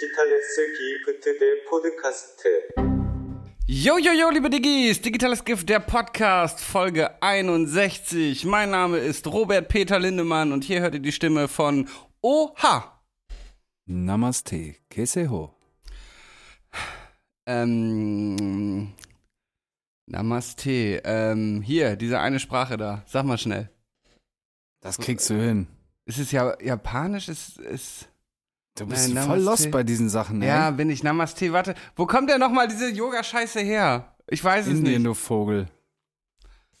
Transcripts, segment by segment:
Digitales Gift, der Podcast. Jojojo, liebe Diggis, Digitales Gift, der Podcast, Folge 61. Mein Name ist Robert Peter Lindemann und hier hört ihr die Stimme von Oha. Namaste, Keseho. Ähm, Namaste. Ähm, hier, diese eine Sprache da. Sag mal schnell. Das kriegst du hin. Ist Es ja japanisch, es ist Du bist Nein, voll Namaste. lost bei diesen Sachen, ey. ja, bin ich. Namaste. Warte, wo kommt denn nochmal diese Yoga-Scheiße her? Ich weiß es Indien, nicht. du Vogel.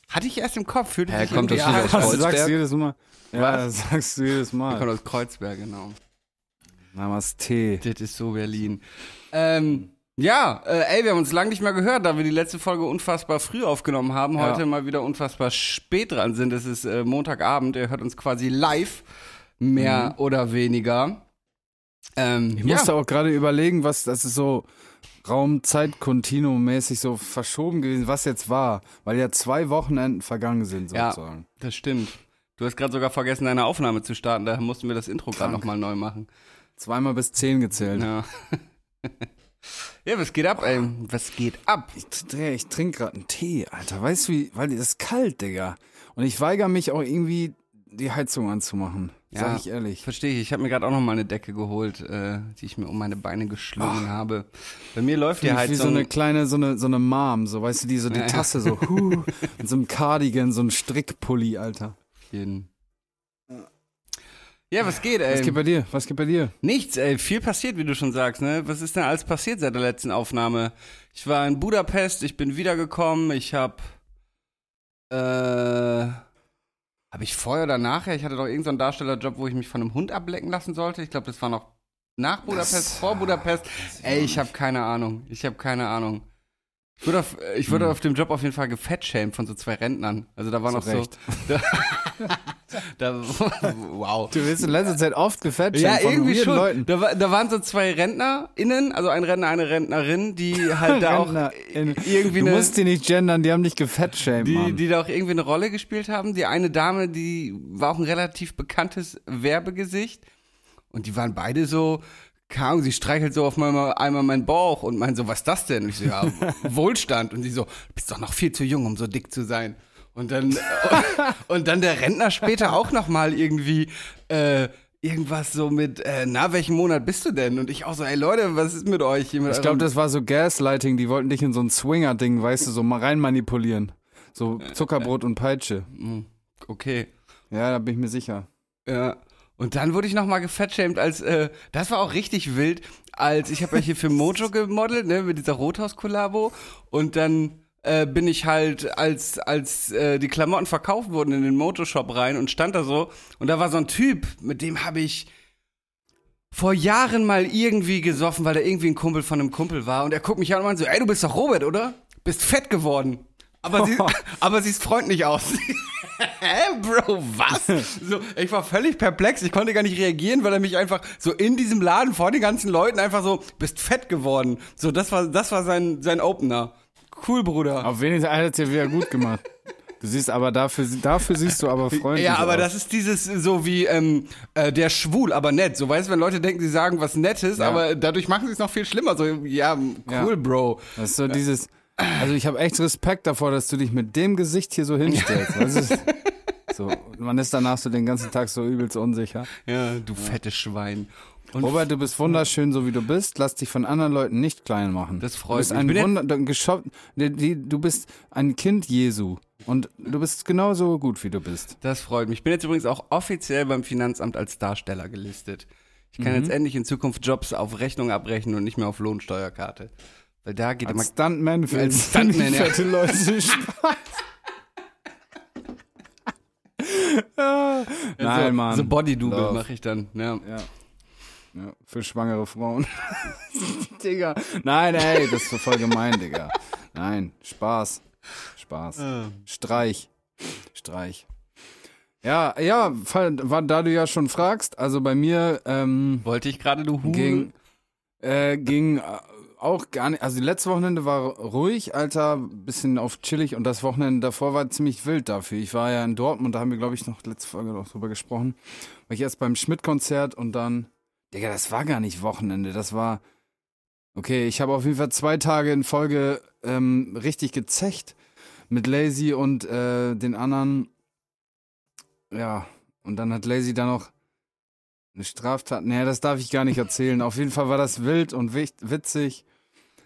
Hatte ich erst im Kopf. Fühlte Hä, sich kommt das nicht an. aus Das Kreuzberg? sagst du jedes Mal. Ja, das sagst du jedes Der kommt Mal. aus Kreuzberg, genau. Namaste. Das ist so Berlin. Ähm, ja, äh, ey, wir haben uns lange nicht mehr gehört, da wir die letzte Folge unfassbar früh aufgenommen haben. Ja. Heute mal wieder unfassbar spät dran sind. Es ist äh, Montagabend. Ihr hört uns quasi live, mehr oder weniger. Ähm. Ich ja. musste auch gerade überlegen, was das ist so Raum-Zeit-Kontinuum-mäßig so verschoben gewesen, was jetzt war. Weil ja zwei Wochenenden vergangen sind, Ja. sozusagen. Das stimmt. Du hast gerade sogar vergessen, deine Aufnahme zu starten. Daher mussten wir das Intro gerade nochmal neu machen. Zweimal bis zehn gezählt. Ja. ja, was geht ab, ey? Was geht ab? Ich, ich trinke gerade einen Tee, Alter. Weißt du wie? Weil das ist kalt, Digga. Und ich weigere mich auch irgendwie, die Heizung anzumachen. Ja. Sag ich ehrlich. Verstehe ich. Ich habe mir gerade auch noch mal eine Decke geholt, äh, die ich mir um meine Beine geschlungen habe. Bei mir läuft die Heizung. wie so eine kleine, so eine, so eine Mom, so weißt du, die so die Ja, ja. Tasse so, huh, mit so einem Cardigan, so einem Strickpulli, Alter. jeden. Ja, was geht, ey? Was geht bei dir? Was geht bei dir? Nichts, ey. Viel passiert, wie du schon sagst, ne? Was ist denn alles passiert seit der letzten Aufnahme? Ich war in Budapest, ich bin wiedergekommen, ich hab, äh, habe ich vorher oder nachher? Ich hatte doch irgendeinen so einen Darstellerjob, wo ich mich von einem Hund ablecken lassen sollte. Ich glaube, das war noch nach Budapest, Das- vor Budapest. Ey, ich habe keine Ahnung. Ich habe keine Ahnung. Ich wurde, auf, ich wurde Hm. auf dem Job auf jeden Fall gefettshamed von so zwei Rentnern. Also da war noch so. Da, da, wow. Du wirst in letzter Zeit oft gefetcht Ja, von irgendwie schon. Leuten. Da, da waren so zwei RentnerInnen, also ein Rentner, eine Rentnerin, die halt da auch irgendwie Du eine, musst die nicht gendern, die haben dich gefettshamed, die, Mann. die da auch irgendwie eine Rolle gespielt haben. Die eine Dame, die war auch ein relativ bekanntes Werbegesicht. Und die waren beide so, Ahnung, sie streichelt so auf einmal, einmal meinen Bauch und meint so, was ist das denn? Und ich so, ja, Wohlstand. Und sie so, du bist doch noch viel zu jung, um so dick zu sein. Und dann, und dann der Rentner später auch noch mal irgendwie, äh, irgendwas so mit, äh, na, welchen Monat bist du denn? Und ich auch so, ey Leute, was ist mit euch? ich glaube, das war so Gaslighting, die wollten dich in so ein Swinger-Ding, weißt du, so mal rein manipulieren. So Zuckerbrot und Peitsche. Okay. Ja, da bin ich mir sicher. Ja. Und dann wurde ich nochmal gefettshamed, als, äh, das war auch richtig wild, als ich habe ja hier für Mojo gemodelt, ne, mit dieser Rothaus-Kollabo. Und dann äh, bin ich halt, als, als äh, die Klamotten verkauft wurden, in den Mojo-Shop rein und stand da so. Und da war so ein Typ, mit dem habe ich vor Jahren mal irgendwie gesoffen, weil er irgendwie ein Kumpel von einem Kumpel war. Und er guckt mich an und meint so, ey, du bist doch Robert, oder? Bist fett geworden. Aber, sie, aber siehst freundlich aus. Hä, Bro, was? So, ich war völlig perplex. Ich konnte gar nicht reagieren, weil er mich einfach so in diesem Laden vor den ganzen Leuten einfach so, bist fett geworden. So, das war, das war sein, sein Opener. Cool, Bruder. Auf wenigstens hat es dir wieder gut gemacht. Du siehst aber dafür, dafür siehst du aber freundlich Ja, aber aus. das ist dieses so wie ähm, äh, der schwul, aber nett. So weißt du, wenn Leute denken, sie sagen was Nettes, Ja. aber dadurch machen sie es noch viel schlimmer. So, ja, cool, Ja. Bro. Das ist so dieses, also ich habe echt Respekt davor, dass du dich mit dem Gesicht hier so hinstellst. Ist, so, man ist danach so den ganzen Tag so übelst unsicher. Ja, du fettes Schwein. Und Robert, du bist wunderschön, so wie du bist. Lass dich von anderen Leuten nicht klein machen. Das freut du bist mich. Ein Ich bin Wunder, du bist ein Kind Jesu. Und du bist genauso gut, wie du bist. Das freut mich. Ich bin jetzt übrigens auch offiziell beim Finanzamt als Darsteller gelistet. Ich kann Mhm. jetzt endlich in Zukunft Jobs auf Rechnung abrechnen und nicht mehr auf Lohnsteuerkarte. Weil da geht immer. Als Stuntman für Als Stuntman, ja. fette Leute Spaß. Nein, so, Mann. So Body-Double mache ich dann. Ja. Ja. ja. Für schwangere Frauen. Digga. Nein, ey, das ist so voll gemein, Digga. Nein, Spaß. Spaß. Streich. Streich. Ja, ja, fall- war- da du ja schon fragst, also bei mir ähm, Wollte ich gerade, du ging, äh, ging auch gar nicht, also die letzte Wochenende war ruhig, Alter, bisschen auf chillig und das Wochenende davor war ziemlich wild dafür. Ich war ja in Dortmund, da haben wir, glaube ich, noch letzte Folge noch drüber gesprochen. War ich erst beim Schmidt-Konzert und dann Digga, das war gar nicht Wochenende, das war. Okay, ich habe auf jeden Fall zwei Tage in Folge ähm, richtig gezecht mit Lazy und äh, den anderen. Ja, und dann hat Lazy da noch eine Straftat. Naja, das darf ich gar nicht erzählen. Auf jeden Fall war das wild und witzig.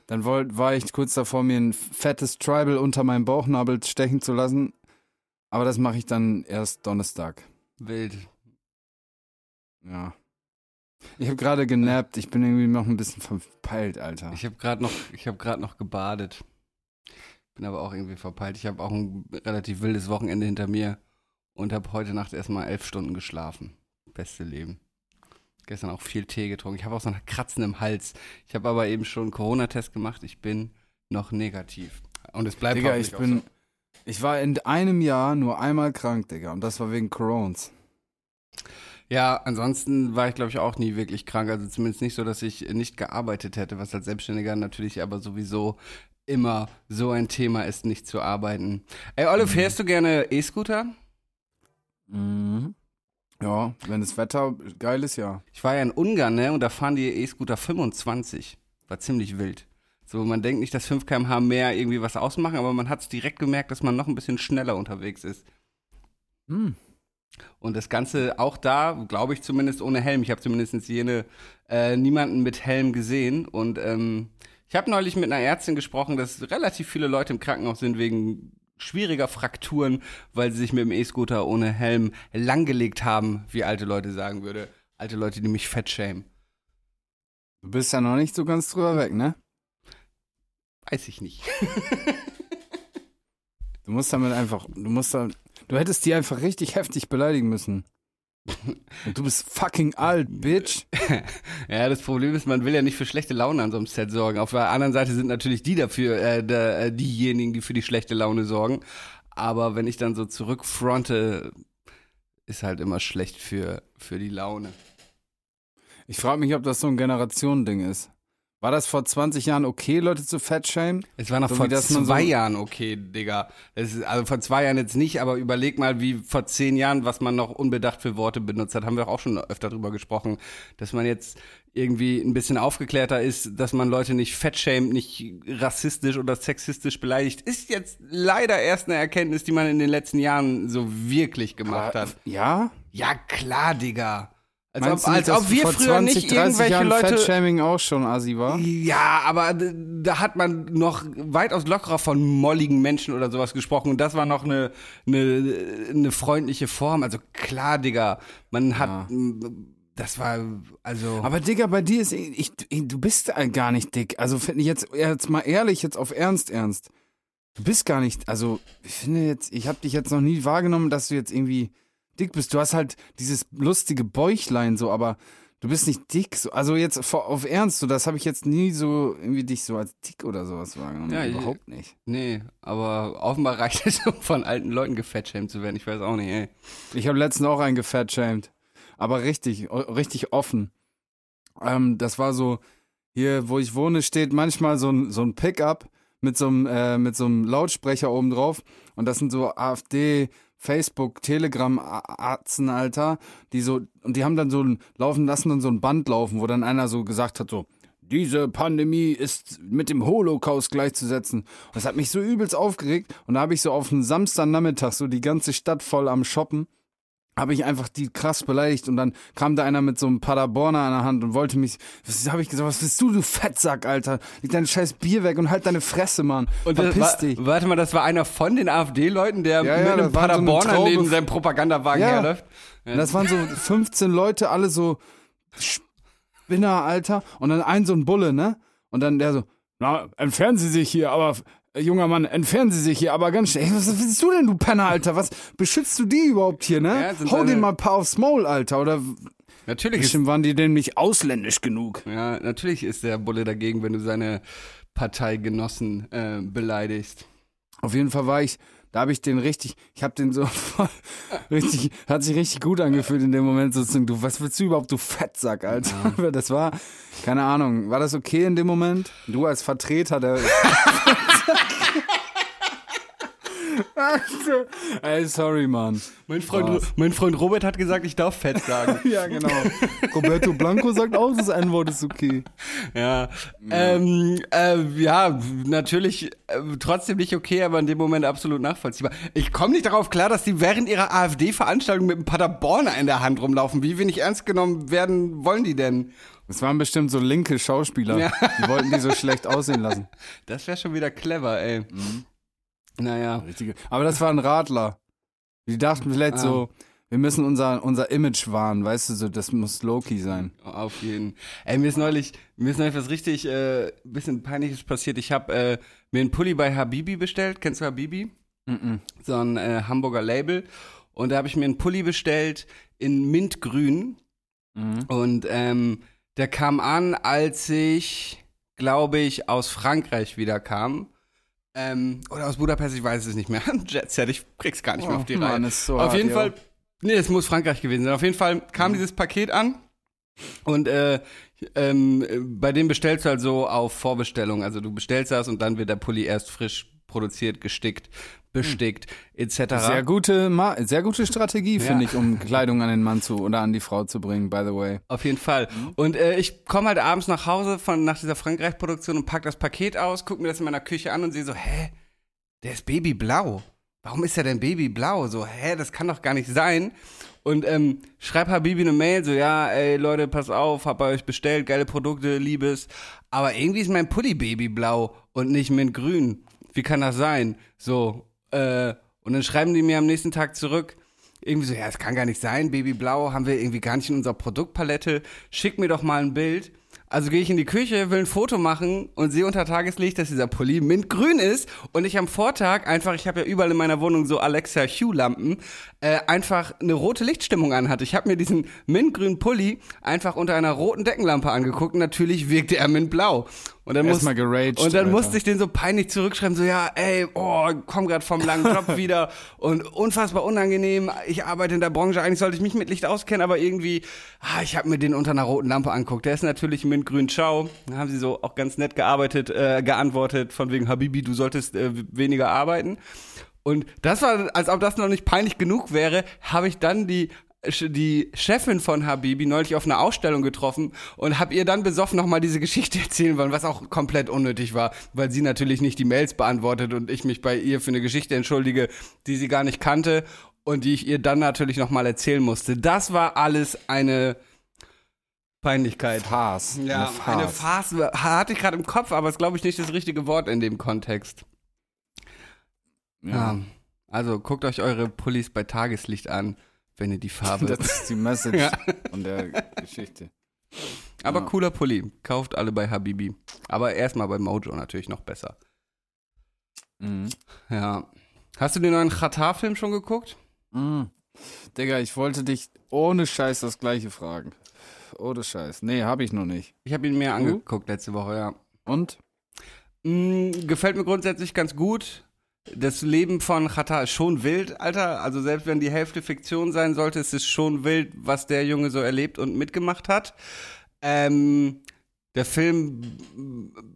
Dann wollt, war ich kurz davor, mir ein fettes Tribal unter meinem Bauchnabel stechen zu lassen. Aber das mache ich dann erst Donnerstag. Wild. Ja. Ich habe gerade genappt. Ich bin irgendwie noch ein bisschen verpeilt, Alter. Ich habe gerade noch, ich habe gerade noch gebadet. Bin aber auch irgendwie verpeilt. Ich habe auch ein relativ wildes Wochenende hinter mir und habe heute Nacht erstmal elf Stunden geschlafen. Beste Leben. Gestern auch viel Tee getrunken. Ich habe auch so ein Kratzen im Hals. Ich habe aber eben schon einen Corona-Test gemacht. Ich bin noch negativ. Und es bleibt Digga, ich bin. so. Ich war in einem Jahr nur einmal krank, Digga. Und das war wegen Corons. Ja, ansonsten war ich, glaube ich, auch nie wirklich krank. Also zumindest nicht so, dass ich nicht gearbeitet hätte, was als Selbstständiger natürlich aber sowieso immer so ein Thema ist, nicht zu arbeiten. Ey, Olle, Mhm. fährst du gerne E-Scooter? Mhm. Ja, wenn das Wetter geil ist, ja. Ich war ja in Ungarn, ne, und da fahren die E-Scooter 25. War ziemlich wild. So, man denkt nicht, dass 5 km/h mehr irgendwie was ausmachen, aber man hat es direkt gemerkt, dass man noch ein bisschen schneller unterwegs ist. Hm. Und das Ganze auch da, glaube ich zumindest ohne Helm. Ich habe zumindest jene äh, niemanden mit Helm gesehen. Und ähm, ich habe neulich mit einer Ärztin gesprochen, dass relativ viele Leute im Krankenhaus sind wegen schwieriger Frakturen, weil sie sich mit dem E-Scooter ohne Helm langgelegt haben, wie alte Leute sagen würde. Alte Leute, die mich fett schämen. Du bist ja noch nicht so ganz drüber weg, ne? Weiß ich nicht. Du musst damit einfach, du musst da, du hättest die einfach richtig heftig beleidigen müssen. Du bist fucking alt, Bitch. Ja, das Problem ist, man will ja nicht für schlechte Laune an so einem Set sorgen. Auf der anderen Seite sind natürlich die dafür, äh, da, äh, diejenigen, die für die schlechte Laune sorgen. Aber wenn ich dann so zurückfronte, ist halt immer schlecht für, für die Laune. Ich frage mich, ob das so ein Generationending ist. War das vor 20 Jahren okay, Leute zu fettschämen? Es war noch So vor zwei so- Jahren okay, Digga. Es ist, also vor zwei Jahren jetzt nicht, aber überleg mal, wie vor zehn Jahren, was man noch unbedacht für Worte benutzt hat. Haben wir auch schon öfter drüber gesprochen, dass man jetzt irgendwie ein bisschen aufgeklärter ist, dass man Leute nicht fettschämt, nicht rassistisch oder sexistisch beleidigt. Ist jetzt leider erst eine Erkenntnis, die man in den letzten Jahren so wirklich gemacht hat. Ja? Ja, klar, Digga. Als Meinst ob, als ob wir früher 20, nicht 30 irgendwelche Jahren Leute. Fettshaming auch schon assi war? Ja, aber da hat man noch weitaus lockerer von molligen Menschen oder sowas gesprochen. Und das war noch eine, eine, eine freundliche Form. Also klar, Digga, man hat, m, das war, also. Aber Digga, bei dir ist, ich, ich, du bist gar nicht dick. Also find ich jetzt, jetzt mal ehrlich, jetzt auf Ernst, Ernst. Du bist gar nicht, also ich finde jetzt, ich habe dich jetzt noch nie wahrgenommen, dass du jetzt irgendwie dick bist. Du hast halt dieses lustige Bäuchlein so, aber du bist nicht dick. So. Also jetzt vor- auf Ernst, so, das habe ich jetzt nie so irgendwie dich so als dick oder sowas wahrgenommen. Ja, ich- Überhaupt nicht. nee, aber offenbar reicht es, um von alten Leuten gefettshamed zu werden. Ich weiß auch nicht, ey. Ich habe letztens auch einen gefettshamed. Aber richtig, richtig offen. Ähm, das war so, hier, wo ich wohne, steht manchmal so ein, so ein Pickup mit so einem, äh, mit so einem Lautsprecher oben drauf. Und das sind so AfD, Facebook, Telegram-Arzen, Alter, die so, und die haben dann so ein, laufen lassen dann so ein Band laufen, wo dann einer so gesagt hat, so, diese Pandemie ist mit dem Holocaust gleichzusetzen. Und das hat mich so übelst aufgeregt. Und da habe ich so auf einen Samstagnachmittag so die ganze Stadt voll am Shoppen habe ich einfach die krass beleidigt und dann kam da einer mit so einem Paderborner an der Hand und wollte mich, was habe ich gesagt, was bist du, du Fettsack, Alter? Leg dein scheiß Bier weg und halt deine Fresse, Mann. Und das Verpiss war, dich. warte mal, das war einer von den AfD-Leuten, der Ja, mit ja, einem das so eine Paderborner Traube- neben seinem Propagandawagen Ja. herläuft. Und das waren so 15 Leute, alle so Spinner, Alter. Und dann ein so ein Bulle, ne? Und dann der so, na, entfernen Sie sich hier, aber junger Mann, entfernen Sie sich hier, aber ganz schnell. Was bist du denn, du Penner, Alter? Was beschützt du die überhaupt hier, ne? Ja, Hau den mal ein paar aufs Maul, Alter. Oder Natürlich ist bestimmt waren die denn nicht ausländisch genug. Ja, natürlich ist der Bulle dagegen, wenn du seine Parteigenossen äh, beleidigst. Auf jeden Fall war ich, da habe ich den richtig, ich habe den so voll, richtig, hat sich richtig gut angefühlt in dem Moment sozusagen. Du, was willst du überhaupt, du Fettsack, Alter? Das war, keine Ahnung, war das okay in dem Moment? Du als Vertreter der. Ey, sorry, Mann. Mein Freund, mein Freund Robert hat gesagt, ich darf fett sagen. Ja, genau. Roberto Blanco sagt auch, das N-Wort ist okay. ja. Ähm, äh, ja, natürlich äh, trotzdem nicht okay, aber in dem Moment absolut nachvollziehbar. Ich komme nicht darauf klar, dass die während ihrer AfD-Veranstaltung mit einem Paderborner in der Hand rumlaufen. Wie wenig ernst genommen werden wollen die denn? Das waren bestimmt so linke Schauspieler. Ja. Die wollten die so schlecht aussehen lassen. Das wäre schon wieder clever, ey. Naja. Richtige. Aber das war ein Radler. Die dachten vielleicht Ah. so, wir müssen unser, unser Image wahren, weißt du, so, das muss Loki sein. Auf jeden. Ey, mir ist neulich, mir ist neulich was richtig, äh, bisschen peinliches passiert. Ich habe äh, mir einen Pulli bei Habibi bestellt. Kennst du Habibi? Mhm. So ein äh, Hamburger Label. Und da habe ich mir einen Pulli bestellt in Mintgrün. Mhm. Und ähm, der kam an, als ich, glaube ich, aus Frankreich wieder kam. Ähm, oder aus Budapest, ich weiß es nicht mehr. Jetset, ich krieg's gar nicht mehr auf die Oh, Reihe. Mann, ist so Auf hart, jeden yo. Fall, nee, es muss Frankreich gewesen sein. Auf jeden Fall kam Mhm. dieses Paket an und äh, ähm, bei dem bestellst du halt so auf Vorbestellung. Also du bestellst das und dann wird der Pulli erst frisch produziert, gestickt, bestickt, etc. Sehr gute, Ma sehr gute Strategie, Ja. finde ich, um Kleidung an den Mann zu oder an die Frau zu bringen, by the way. Auf jeden Fall. Und äh, ich komme halt abends nach Hause von nach dieser Frankreich-Produktion und pack das Paket aus, guck mir das in meiner Küche an und sehe so, hä, der ist babyblau. Warum ist er denn babyblau? So, hä, das kann doch gar nicht sein. Und ähm, schreib Habibi eine Mail, so, ja, ey, Leute, pass auf, hab bei euch bestellt, geile Produkte, liebes. Aber irgendwie ist mein Pulli babyblau und nicht mintgrün. Wie kann das sein? So, äh, und dann schreiben die mir am nächsten Tag zurück, irgendwie so, ja, es kann gar nicht sein, Babyblau haben wir irgendwie gar nicht in unserer Produktpalette. Schick mir doch mal ein Bild. Also gehe ich in die Küche, will ein Foto machen und sehe unter Tageslicht, dass dieser Pulli mintgrün ist und ich am Vortag einfach, ich habe ja überall in meiner Wohnung so Alexa Hue Lampen, äh, einfach eine rote Lichtstimmung anhatte. Ich habe mir diesen mintgrünen Pulli einfach unter einer roten Deckenlampe angeguckt und natürlich wirkte er mintblau. Und dann, muss, geraged, und dann Alter. musste ich den so peinlich zurückschreiben, so ja, ey, oh, komm grad vom langen Job wieder und unfassbar unangenehm. Ich arbeite in der Branche, eigentlich sollte ich mich mit Licht auskennen, aber irgendwie, ah, ich habe mir den unter einer roten Lampe anguckt. Der ist natürlich mintgrün Ciao. Da haben sie so auch ganz nett gearbeitet, äh, geantwortet von wegen Habibi, du solltest äh, weniger arbeiten. Und das war, als ob das noch nicht peinlich genug wäre, habe ich dann die die Chefin von Habibi neulich auf einer Ausstellung getroffen und habe ihr dann besoffen nochmal diese Geschichte erzählen wollen, was auch komplett unnötig war, weil sie natürlich nicht die Mails beantwortet und ich mich bei ihr für eine Geschichte entschuldige, die sie gar nicht kannte und die ich ihr dann natürlich nochmal erzählen musste. Das war alles eine Peinlichkeit. Farce. Ja, eine Farce hatte ich gerade im Kopf, aber ist glaube ich nicht das richtige Wort in dem Kontext. Ja. Also guckt euch eure Pullis bei Tageslicht an, wenn ihr die Farbe. Das ist die Message Ja. von der Geschichte. Aber Ja. cooler Pulli. Kauft alle bei Habibi. Aber erstmal bei Mojo natürlich noch besser. Mhm. Ja. Hast du den neuen Qatar-Film schon geguckt? Mhm. Digga, ich wollte dich ohne Scheiß das gleiche fragen. Ohne Scheiß. Nee, hab ich noch nicht. Ich habe ihn mir angeguckt letzte Woche, ja. Und? Mm, gefällt mir grundsätzlich ganz gut. Das Leben von Qatar ist schon wild, Alter. Also selbst wenn die Hälfte Fiktion sein sollte, ist es schon wild, was der Junge so erlebt und mitgemacht hat. Ähm, der Film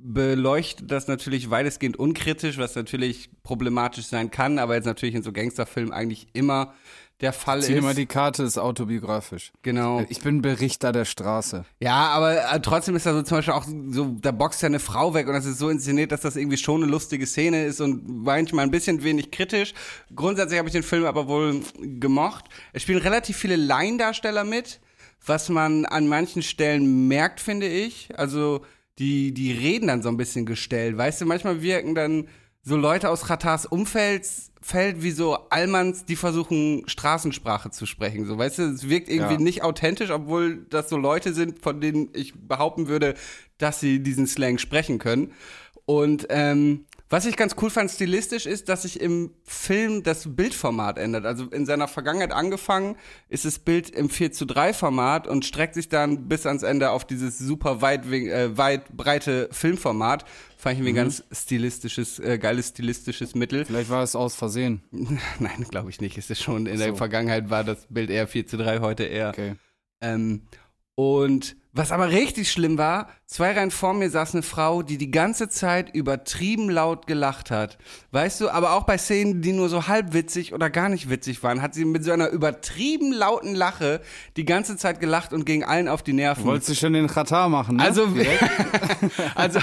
beleuchtet das natürlich weitestgehend unkritisch, was natürlich problematisch sein kann, aber jetzt natürlich in so Gangsterfilmen eigentlich immer der Fall Zieh ist. die Karte, ist autobiografisch. Genau. Ich bin Berichter der Straße. Ja, aber äh, trotzdem ist da so zum Beispiel auch so, da boxt ja eine Frau weg und das ist so inszeniert, dass das irgendwie schon eine lustige Szene ist und manchmal ein bisschen wenig kritisch. Grundsätzlich habe ich den Film aber wohl gemocht. Es spielen relativ viele Laiendarsteller mit, was man an manchen Stellen merkt, finde ich. Also die, die reden dann so ein bisschen gestellt. Weißt du, manchmal wirken dann so Leute aus Ratars Umfeld Feld wie so Allmanns, die versuchen Straßensprache zu sprechen. So, weißt du, es wirkt irgendwie Ja. nicht authentisch, obwohl das so Leute sind, von denen ich behaupten würde, dass sie diesen Slang sprechen können. Und ähm, was ich ganz cool fand stilistisch ist, dass sich im Film das Bildformat ändert. Also in seiner Vergangenheit angefangen ist das Bild im 4 zu 3 Format und streckt sich dann bis ans Ende auf dieses super weit, äh, weit breite Filmformat. Fand ich irgendwie ein ganz stilistisches, äh, geiles stilistisches Mittel. Vielleicht war es aus Versehen. Nein, glaube ich nicht. Es ist schon in der So. Vergangenheit war das Bild eher 4 zu 3, heute eher Okay. ähm, und Was aber richtig schlimm war, zwei Reihen vor mir saß eine Frau, die die ganze Zeit übertrieben laut gelacht hat. Weißt du, aber auch bei Szenen, die nur so halb witzig oder gar nicht witzig waren, hat sie mit so einer übertrieben lauten Lache die ganze Zeit gelacht und ging allen auf die Nerven. Wolltest du schon den Katar machen, ne? Also, also,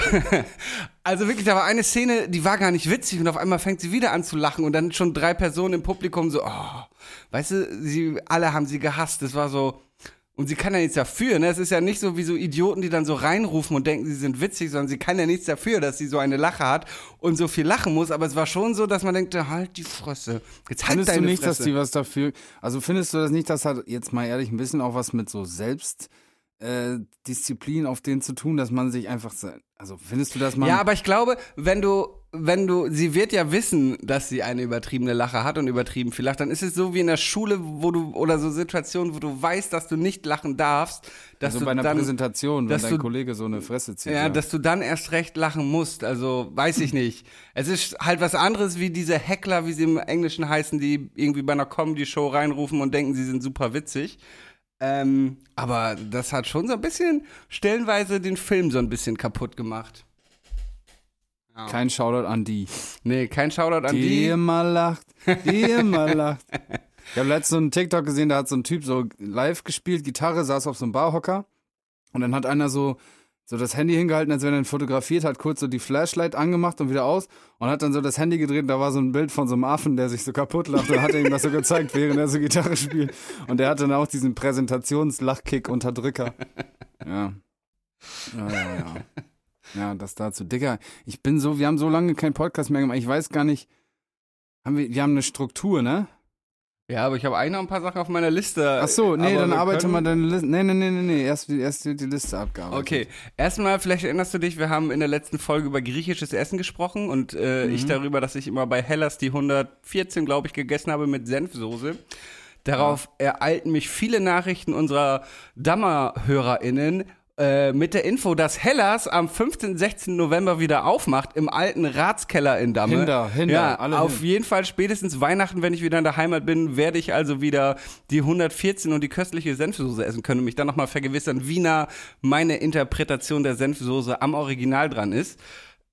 also wirklich, da war eine Szene, die war gar nicht witzig und auf einmal fängt sie wieder an zu lachen und dann schon drei Personen im Publikum so, oh, weißt du, sie, alle haben sie gehasst. Das war so, und sie kann ja nichts dafür, ne? Es ist ja nicht so wie so Idioten, die dann so reinrufen und denken, sie sind witzig, sondern sie kann ja nichts dafür, dass sie so eine Lache hat und so viel lachen muss. Aber es war schon so, dass man denkt, halt die Fresse. Jetzt halt Findest deine du nicht, Fresse. dass die was dafür. Also findest du das nicht, das hat jetzt mal ehrlich ein bisschen auch was mit so Selbstdisziplin äh, Disziplin auf den zu tun, dass man sich einfach. Also findest du, dass man. Ja, aber ich glaube, wenn du, wenn du, sie wird ja wissen, dass sie eine übertriebene Lache hat und übertrieben viel lacht, dann ist es so wie in der Schule, wo du, oder so Situationen, wo du weißt, dass du nicht lachen darfst, dass also du bei einer dann, Präsentation, wenn dein du- Kollege so eine Fresse zieht. ja, dass du dann erst recht lachen musst. Also, weiß ich nicht. Es ist halt was anderes wie diese Heckler, wie sie im Englischen heißen, die irgendwie bei einer Comedy-Show reinrufen und denken, sie sind super witzig. Ähm, aber das hat schon so ein bisschen stellenweise den Film so ein bisschen kaputt gemacht. Kein Shoutout an die. Nee, kein Shoutout an Die die. immer lacht, die immer lacht. Ich habe letztens so einen TikTok gesehen, da hat so ein Typ so live gespielt, Gitarre, saß auf so einem Barhocker und dann hat einer so, so das Handy hingehalten, als wenn er ihn fotografiert hat, kurz so die Flashlight angemacht und wieder aus und hat dann so das Handy gedreht da war so ein Bild von so einem Affen, der sich so kaputt lacht und hat er ihm das so gezeigt, während er so Gitarre spielt. Und der hatte dann auch diesen Präsentationslachkick-Unterdrücker. Ja. Ja, ja, ja. Ja, das dazu. Digga, ich bin so, wir haben so lange keinen Podcast mehr gemacht. Ich weiß gar nicht. Haben wir, wir haben eine Struktur, ne? Ja, aber ich habe eigentlich noch ein paar Sachen auf meiner Liste. Ach so, nee, Aber dann arbeite können- mal deine Liste. Nee, nee, nee, nee, nee. Erst, erst die Liste abgearbeitet. Okay, erstmal, vielleicht erinnerst du dich, wir haben in der letzten Folge über griechisches Essen gesprochen und äh, Mhm. ich darüber, dass ich immer bei Hellas die 114, glaube ich, gegessen habe mit Senfsoße. Darauf ereilten mich viele Nachrichten unserer Dammer-HörerInnen äh, mit der Info, dass Hellas am 15. 16. November wieder aufmacht im alten Ratskeller in Damme. Hinder, Hinder, ja, alle auf hin. jeden Fall spätestens Weihnachten, wenn ich wieder in der Heimat bin, werde ich also wieder die 114 und die köstliche Senfsoße essen können und mich dann nochmal vergewissern, wie nah meine Interpretation der Senfsoße am Original dran ist.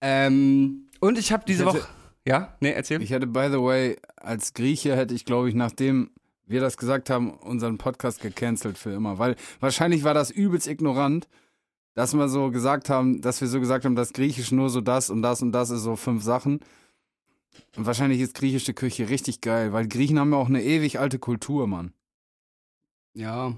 Ähm, und ich habe diese Ich hätte- Woche. Ja? Nee, erzähl. Ich hätte, by the way, als Grieche hätte ich, glaube ich, nachdem wir das gesagt haben, unseren Podcast gecancelt für immer. Weil wahrscheinlich war das übelst ignorant, dass wir so gesagt haben, dass wir so gesagt haben, dass Griechisch nur so das und das und das ist so fünf Sachen. Und wahrscheinlich ist griechische Küche richtig geil, weil Griechen haben ja auch eine ewig alte Kultur, Mann. ja.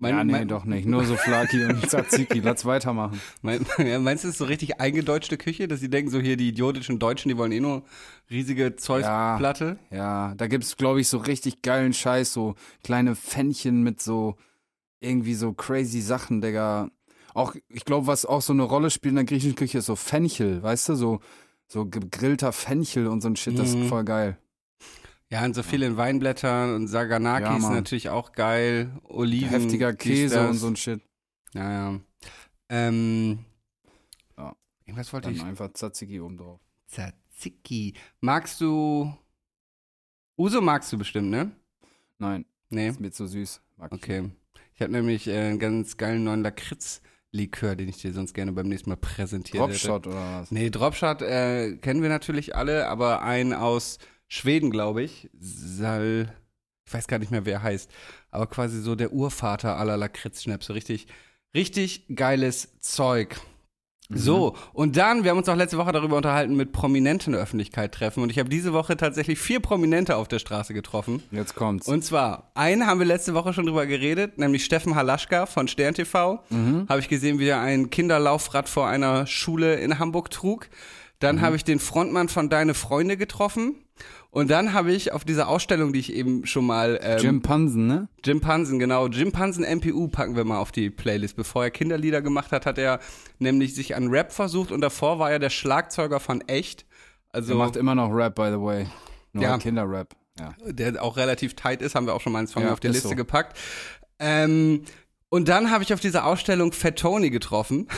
Mein, ja, nee, mein, doch nicht. Nur so Flaki und Tzatziki. Lass weitermachen. Mein, ja, meinst du, es ist so richtig eingedeutschte Küche, dass sie denken, so hier die idiotischen Deutschen, die wollen eh nur riesige Zeus-Platte? Ja, da gibt's, glaube ich, so richtig geilen Scheiß, so kleine Pfännchen mit so irgendwie so crazy Sachen, Digga. Auch, ich glaube, was auch so eine Rolle spielt in der griechischen Küche, ist so Fenchel, weißt du, so, so gegrillter Fenchel und so ein Shit, das Mhm. ist voll geil. Ja, und so viel in Weinblättern und Saganaki Ja, ist natürlich auch geil. Oliven. Heftiger Käse und so ein Shit. Ja, ja. Ähm, Ja. Irgendwas wollte Dann ich. einfach Tzatziki oben drauf. Tzatziki. Magst du. Uso magst du bestimmt, ne? Nein, Nee. ist mir zu süß. Mag ich Okay. Ich habe nämlich äh, einen ganz geilen neuen Lakritz-Likör, den ich dir sonst gerne beim nächsten Mal nicht. präsentiert hätte. Dropshot oder was? Nee, Dropshot äh, kennen wir natürlich alle, aber ein aus Schweden, glaube ich. Sal. Ich weiß gar nicht mehr, wer er heißt. Aber quasi so der Urvater aller Lakritzschnäpse. Richtig, richtig geiles Zeug. So, und dann, wir haben uns auch letzte Woche darüber unterhalten, mit Prominenten in der Öffentlichkeit treffen. Und ich habe diese Woche tatsächlich vier Prominente auf der Straße getroffen. Jetzt kommt's. Und zwar, einen haben wir letzte Woche schon drüber geredet, nämlich Steffen Halaschka von Stern TV. Habe ich gesehen, wie er ein Kinderlaufrad vor einer Schule in Hamburg trug. Dann habe ich den Frontmann von Deine Freunde getroffen. Und dann habe ich auf dieser Ausstellung, die ich eben schon mal. Ähm, Jim Pansen, ne? Jim Pansen, genau. Jim Pansen MPU packen wir mal auf die Playlist. Bevor er Kinderlieder gemacht hat, hat er nämlich sich an Rap versucht und davor war er der Schlagzeuger von Echt. Also Der macht immer noch Rap, by the way. Nur Ja. halt Kinderrap. Ja. der auch relativ tight ist, haben wir auch schon mal einen Song Ja, auf die ist Liste so. gepackt. Ähm, und dann habe ich auf dieser Ausstellung Fat Tony getroffen.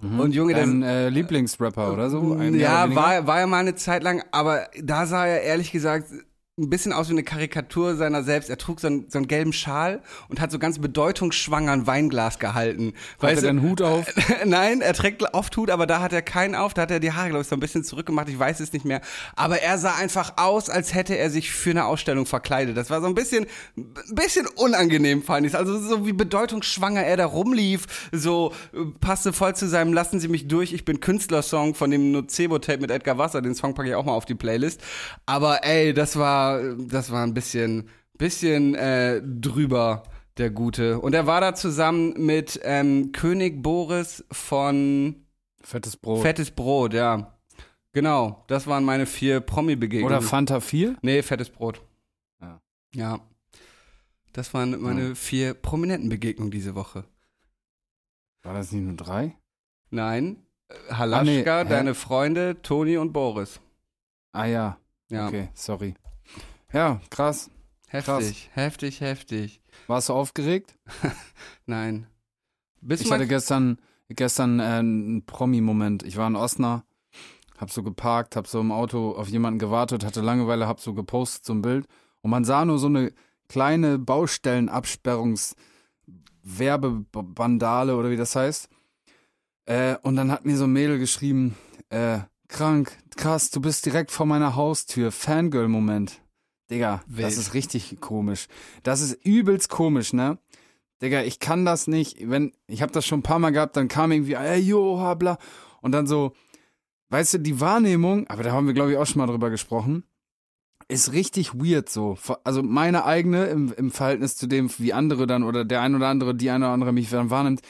Und Junge, Dein äh, Lieblingsrapper oder so? Ein ja, war, war ja mal eine Zeit lang, aber da sah er ehrlich gesagt ein bisschen aus wie eine Karikatur seiner selbst. Er trug so einen, so einen gelben Schal und hat so ganz bedeutungsschwanger ein Weinglas gehalten. Hat er du? den Hut auf? Nein, er trägt oft Hut, aber da hat er keinen auf. Da hat er die Haare, glaube ich, so ein bisschen zurückgemacht. Ich weiß es nicht mehr. Aber er sah einfach aus, als hätte er sich für eine Ausstellung verkleidet. Das war so ein bisschen, ein bisschen unangenehm, fand ich. Also so wie bedeutungsschwanger er da rumlief. So äh, passte voll zu seinem Lassen Sie mich durch, ich bin Künstler-Song von dem Nocebo-Tape mit Edgar Wasser. Den Song packe ich auch mal auf die Playlist. Aber ey, das war, das war ein bisschen, bisschen äh, drüber der Gute. Und er war da zusammen mit ähm, König Boris von Fettes Brot. Fettes Brot, ja. Genau, das waren meine vier Promi-Begegnungen. Oder Fanta 4? Nee, Fettes Brot. Ja. Ja. Das waren meine vier prominenten Begegnungen diese Woche. War das nicht nur drei? Nein, Halaschka, Ah, nee, deine Freunde, Toni und Boris. Ah ja. Ja, Okay, sorry. Ja, krass. heftig, heftig, heftig. Warst du aufgeregt? Nein. Bist Ich hatte gestern, gestern äh, einen Promi-Moment. Ich war in Osnabrück, hab so geparkt, hab so im Auto auf jemanden gewartet, hatte Langeweile, hab so gepostet, so ein Bild. Und man sah nur so eine kleine Baustellenabsperrungs-Werbebandale oder wie das heißt. Äh, und dann hat mir so ein Mädel geschrieben, äh, krank, krass, du bist direkt vor meiner Haustür. Fangirl-Moment. Digga, Wild. das ist richtig komisch. Das ist übelst komisch, ne? Digga, ich kann das nicht. Wenn, ich habe das schon ein paar Mal gehabt, dann kam irgendwie, ey, jo, habla. Und dann so, weißt du, die Wahrnehmung, aber da haben wir, glaube ich, auch schon mal drüber gesprochen, ist richtig weird so. Also meine eigene im, im Verhältnis zu dem, wie andere dann oder der ein oder andere, die eine oder andere mich dann wahrnimmt.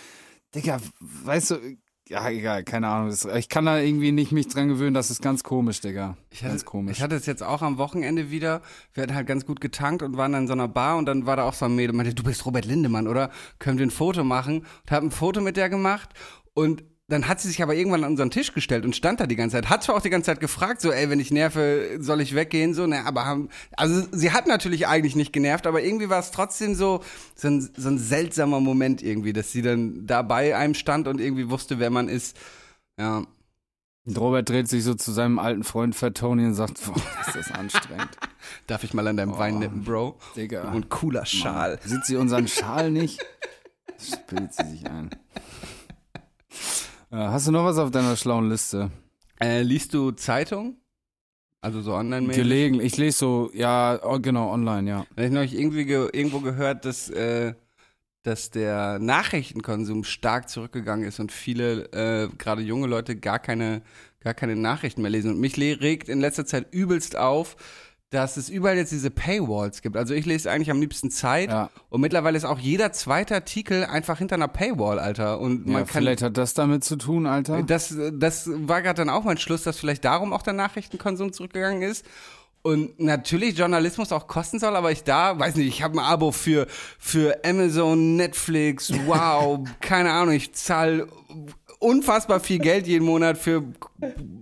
Digga, weißt du, ja, egal, keine Ahnung. Ich kann da irgendwie nicht mich dran gewöhnen, das ist ganz komisch, Digga. ich hatte, ganz komisch. ich hatte es jetzt auch am Wochenende wieder. Wir hatten halt ganz gut getankt und waren dann in so einer Bar und dann war da auch so ein Mädel und meinte, du bist Robert Lindemann, oder? Können wir ein Foto machen? Und hab ein Foto mit der gemacht und dann hat sie sich aber irgendwann an unseren Tisch gestellt und stand da die ganze Zeit. Hat zwar auch die ganze Zeit gefragt, so, ey, wenn ich nerve, soll ich weggehen? So, ne, aber haben, also sie hat natürlich eigentlich nicht genervt, aber irgendwie war es trotzdem so, so ein, so ein seltsamer Moment irgendwie, dass sie dann da bei einem stand und irgendwie wusste, wer man ist. Ja. Robert dreht sich so zu seinem alten Freund Fat Tony und sagt, boah, ist das anstrengend. Darf ich mal an deinem Oh. Wein nippen, Bro? Digga. Und cooler Schal. Sieht sie unseren Schal nicht? Spillt sie sich ein. Äh, hast du noch was auf deiner schlauen Liste? Äh, liest du Zeitung? Also so online Gelegen. Ich lese so, ja, oh, genau, online, ja. Ich habe neulich irgendwie ge irgendwo gehört, dass, äh, dass der Nachrichtenkonsum stark zurückgegangen ist und viele, äh, gerade junge Leute, gar keine, gar keine Nachrichten mehr lesen. Und mich regt in letzter Zeit übelst auf, dass es überall jetzt diese Paywalls gibt. Also ich lese eigentlich am liebsten Zeit Ja. und mittlerweile ist auch jeder zweite Artikel einfach hinter einer Paywall, Alter. Und ja man kann vielleicht hat das damit zu tun, Alter. das, das war gerade dann auch mein Schluss, dass vielleicht darum auch der Nachrichtenkonsum zurückgegangen ist. Und natürlich Journalismus auch kosten soll, aber ich da, weiß nicht, ich habe ein Abo für, für Amazon, Netflix, wow, keine Ahnung, ich zahle unfassbar viel Geld jeden Monat für,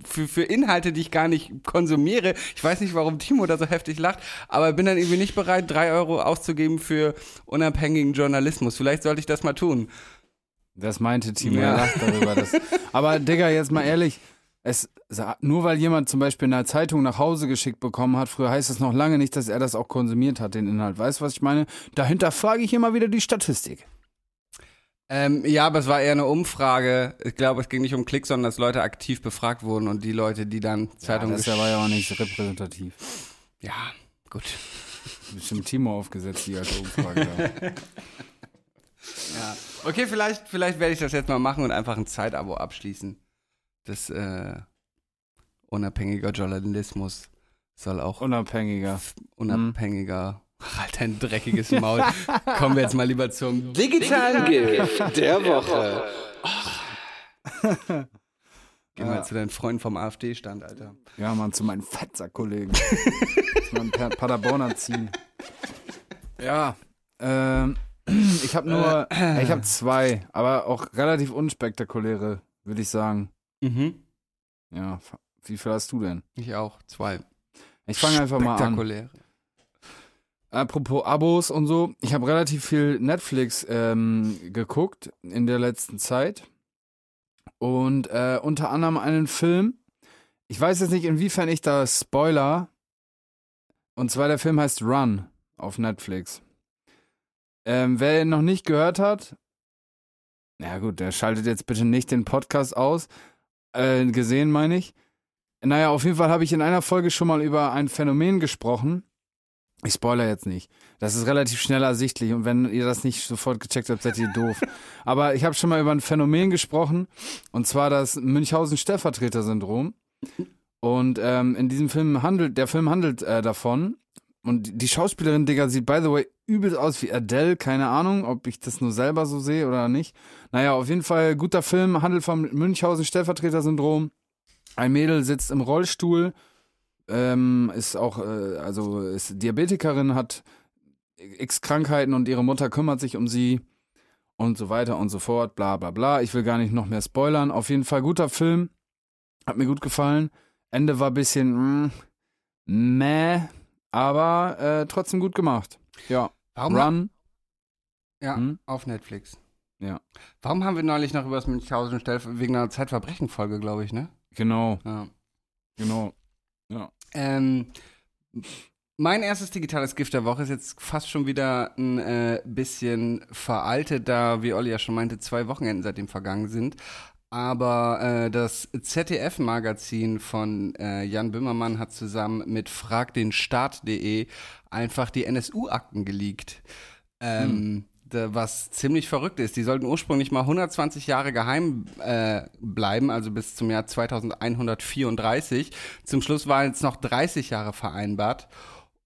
für, für Inhalte, die ich gar nicht konsumiere. Ich weiß nicht, warum Timo da so heftig lacht, aber bin dann irgendwie nicht bereit, drei Euro auszugeben für unabhängigen Journalismus. Vielleicht sollte ich das mal tun. Das meinte Timo, Ja. er lacht darüber. Dass, aber Digga, jetzt mal ehrlich, es, nur weil jemand zum Beispiel eine Zeitung nach Hause geschickt bekommen hat, früher heißt es noch lange nicht, dass er das auch konsumiert hat, den Inhalt. Weißt du, was ich meine? Dahinter frage ich immer wieder die Statistik. Ähm, ja, aber es war eher eine Umfrage. Ich glaube, es ging nicht um Klicks, sondern dass Leute aktiv befragt wurden und die Leute, die dann Ja, Zeitungen das war ja auch nicht repräsentativ. Ja, gut. Bestimmt Timo aufgesetzt, die alte Umfrage. Ja. Okay, vielleicht, vielleicht werde ich das jetzt mal machen und einfach ein Zeitabo abschließen. Das äh, unabhängiger Journalismus soll auch Unabhängiger. unabhängiger. Halt ein dreckiges Maul. Kommen wir jetzt mal lieber zum digitalen Gift der Woche. Geh mal zu deinen Freunden vom AfD-Stand, Alter. Ja, Mann, zu meinen Fettsack-Kollegen. zu meinem Pa- Paderborner ziehen. Ja, ähm, ich habe nur, ich habe zwei, aber auch relativ unspektakuläre, würde ich sagen. Mhm. Ja, wie viel hast du denn? Ich auch. Zwei. Ich fange einfach mal an. Spektakuläre. Apropos Abos und so, ich habe relativ viel Netflix ähm, geguckt in der letzten Zeit. Und äh, unter anderem einen Film. Ich weiß jetzt nicht, inwiefern ich da Spoiler Und zwar der Film heißt Run auf Netflix. Ähm, wer ihn noch nicht gehört hat, ja gut, der schaltet jetzt bitte nicht den Podcast aus. Äh, gesehen meine ich. Naja, auf jeden Fall habe ich in einer Folge schon mal über ein Phänomen gesprochen. Ich spoiler jetzt nicht. Das ist relativ schnell ersichtlich und wenn ihr das nicht sofort gecheckt habt, seid ihr doof. Aber ich habe schon mal über ein Phänomen gesprochen und zwar das Münchhausen-Stellvertreter-Syndrom. Und ähm, in diesem Film handelt, der Film handelt äh, davon. Und die Schauspielerin, Digga, sieht by the way übel aus wie Adele. Keine Ahnung, ob ich das nur selber so sehe oder nicht. Naja, auf jeden Fall guter Film, handelt vom Münchhausen-Stellvertreter-Syndrom. Ein Mädel sitzt im Rollstuhl, ähm, ist auch, äh, also ist Diabetikerin, hat x Krankheiten und ihre Mutter kümmert sich um sie und so weiter und so fort, bla bla bla. Ich will gar nicht noch mehr spoilern. Auf jeden Fall guter Film, hat mir gut gefallen. Ende war ein bisschen mm, meh, aber äh, trotzdem gut gemacht. Ja. Warum Run. Ja, Hm? auf Netflix. Ja. Warum haben wir neulich noch über das Münchhausen Stell wegen einer Zeitverbrechen-Folge, glaube ich, ne? Genau, Ja. genau. Ähm, mein erstes digitales Gift der Woche ist jetzt fast schon wieder ein äh, bisschen veraltet, da, wie Olli ja schon meinte, zwei Wochenenden seitdem vergangen sind. Aber äh, das ZDF-Magazin von äh, Jan Böhmermann hat zusammen mit fragdenstaat.de einfach die NSU-Akten geleakt. Ähm, da, was ziemlich verrückt ist. Die sollten ursprünglich mal 120 Jahre geheim äh, bleiben, also bis zum Jahr 2134. Zum Schluss waren jetzt noch 30 Jahre vereinbart.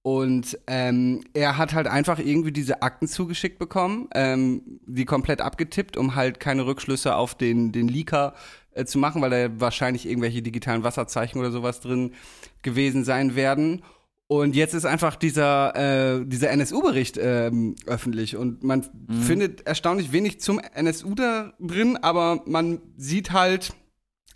Und ähm, er hat halt einfach irgendwie diese Akten zugeschickt bekommen, ähm, die komplett abgetippt, um halt keine Rückschlüsse auf den, den Leaker äh, zu machen, weil da wahrscheinlich irgendwelche digitalen Wasserzeichen oder sowas drin gewesen sein werden. Und jetzt ist einfach dieser, äh, dieser NSU-Bericht ähm, öffentlich und man findet erstaunlich wenig zum NSU da drin, aber man sieht halt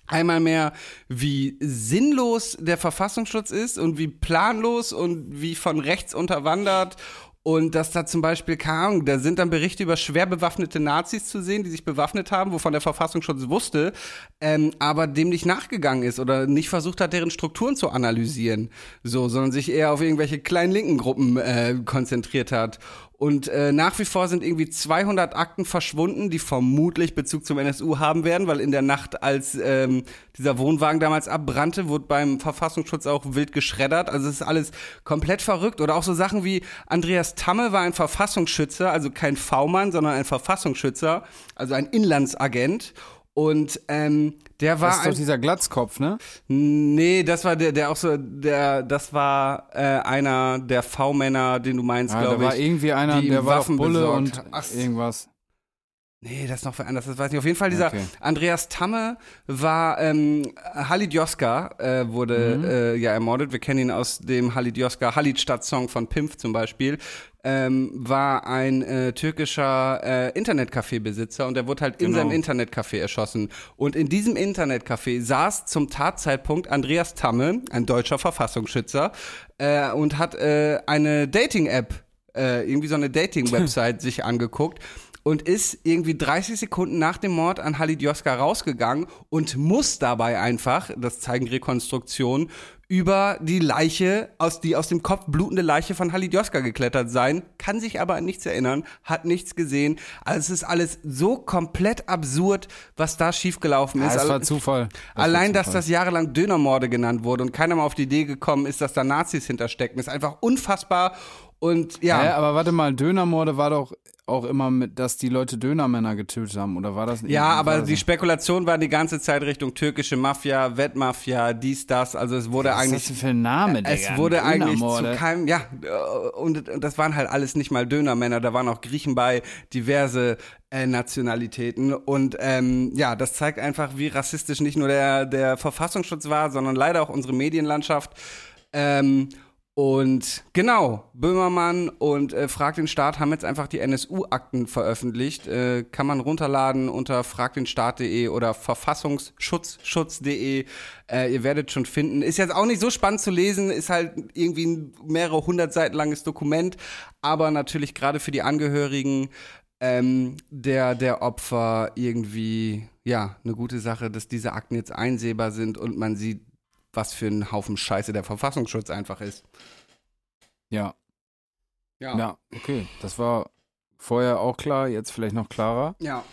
einmal mehr, wie sinnlos der Verfassungsschutz ist und wie planlos und wie von rechts unterwandert. Und dass da zum Beispiel, keine Ahnung, da sind dann Berichte über schwer bewaffnete Nazis zu sehen, die sich bewaffnet haben, wovon der Verfassungsschutz wusste, ähm, aber dem nicht nachgegangen ist oder nicht versucht hat, deren Strukturen zu analysieren, so, sondern sich eher auf irgendwelche kleinen linken Gruppen äh, konzentriert hat. Und äh, nach wie vor sind irgendwie 200 Akten verschwunden, die vermutlich Bezug zum NSU haben werden, weil in der Nacht, als ähm, dieser Wohnwagen damals abbrannte, wurde beim Verfassungsschutz auch wild geschreddert. Also es ist alles komplett verrückt. Oder auch so Sachen wie Andreas Tamme war ein Verfassungsschützer, also kein V-Mann, sondern ein Verfassungsschützer, also ein Inlandsagent. Und ähm, der war Das ist doch dieser Glatzkopf, ne? Nee, das war der, der auch so, der, das war äh, einer der V-Männer, den du meinst, Ja, da glaube war ich. irgendwie einer, der war Waffen Bulle und. Ach, irgendwas. Nee, das ist noch anders, das weiß ich nicht. Auf jeden Fall dieser Okay. Andreas Tamme war, ähm, Halid Joska äh, wurde Mhm. äh, ja ermordet. Wir kennen ihn aus dem Halid Joska Halid-Stadt-Song von Pimpf zum Beispiel. Ähm, war ein äh, türkischer äh, Internetcafé-Besitzer und der wurde halt in Genau. seinem Internetcafé erschossen. Und in diesem Internetcafé saß zum Tatzeitpunkt Andreas Tamme, ein deutscher Verfassungsschützer, äh, und hat äh, eine Dating-App, äh, irgendwie so eine Dating-Website sich angeguckt und ist irgendwie 30 Sekunden nach dem Mord an Halid Joska rausgegangen und muss dabei einfach, das zeigen Rekonstruktionen, über die Leiche, aus, die aus dem Kopf blutende Leiche von Halid Joska geklettert sein, kann sich aber an nichts erinnern, hat nichts gesehen. Also es ist alles so komplett absurd, was da schiefgelaufen Ja, ist. es war Zufall. Das Allein, war dass Zufall. das jahrelang Dönermorde genannt wurde und keiner mal auf die Idee gekommen ist, dass da Nazis hinterstecken, ist einfach unfassbar. Und ja, Hä, aber warte mal, Dönermorde war doch auch immer mit, dass die Leute Dönermänner getötet haben, oder war das nicht? Ja, aber das die? Spekulation war die ganze Zeit Richtung türkische Mafia, Wettmafia, dies, das. Also es wurde Was ist das eigentlich. denn für ein Name, Digga? Es wurde eigentlich zu keinem, ja, und, und das waren halt alles nicht mal Dönermänner, da waren auch Griechen bei, diverse äh, Nationalitäten. Und ähm, ja, das zeigt einfach, wie rassistisch nicht nur der, der Verfassungsschutz war, sondern leider auch unsere Medienlandschaft. Ähm, und genau, Böhmermann und äh, Frag den Staat haben jetzt einfach die NSU-Akten veröffentlicht. Äh, kann man runterladen unter fragdenstaat.de oder verfassungsschutzschutz.de. Äh, ihr werdet schon finden. Ist jetzt auch nicht so spannend zu lesen, ist halt irgendwie ein mehrere hundert Seiten langes Dokument, aber natürlich gerade für die Angehörigen ähm, der, der Opfer irgendwie, ja, eine gute Sache, dass diese Akten jetzt einsehbar sind und man sieht, was für ein Haufen Scheiße der Verfassungsschutz einfach ist. Ja, Ja. ja, okay. Das war vorher auch klar, jetzt vielleicht noch klarer. Ja.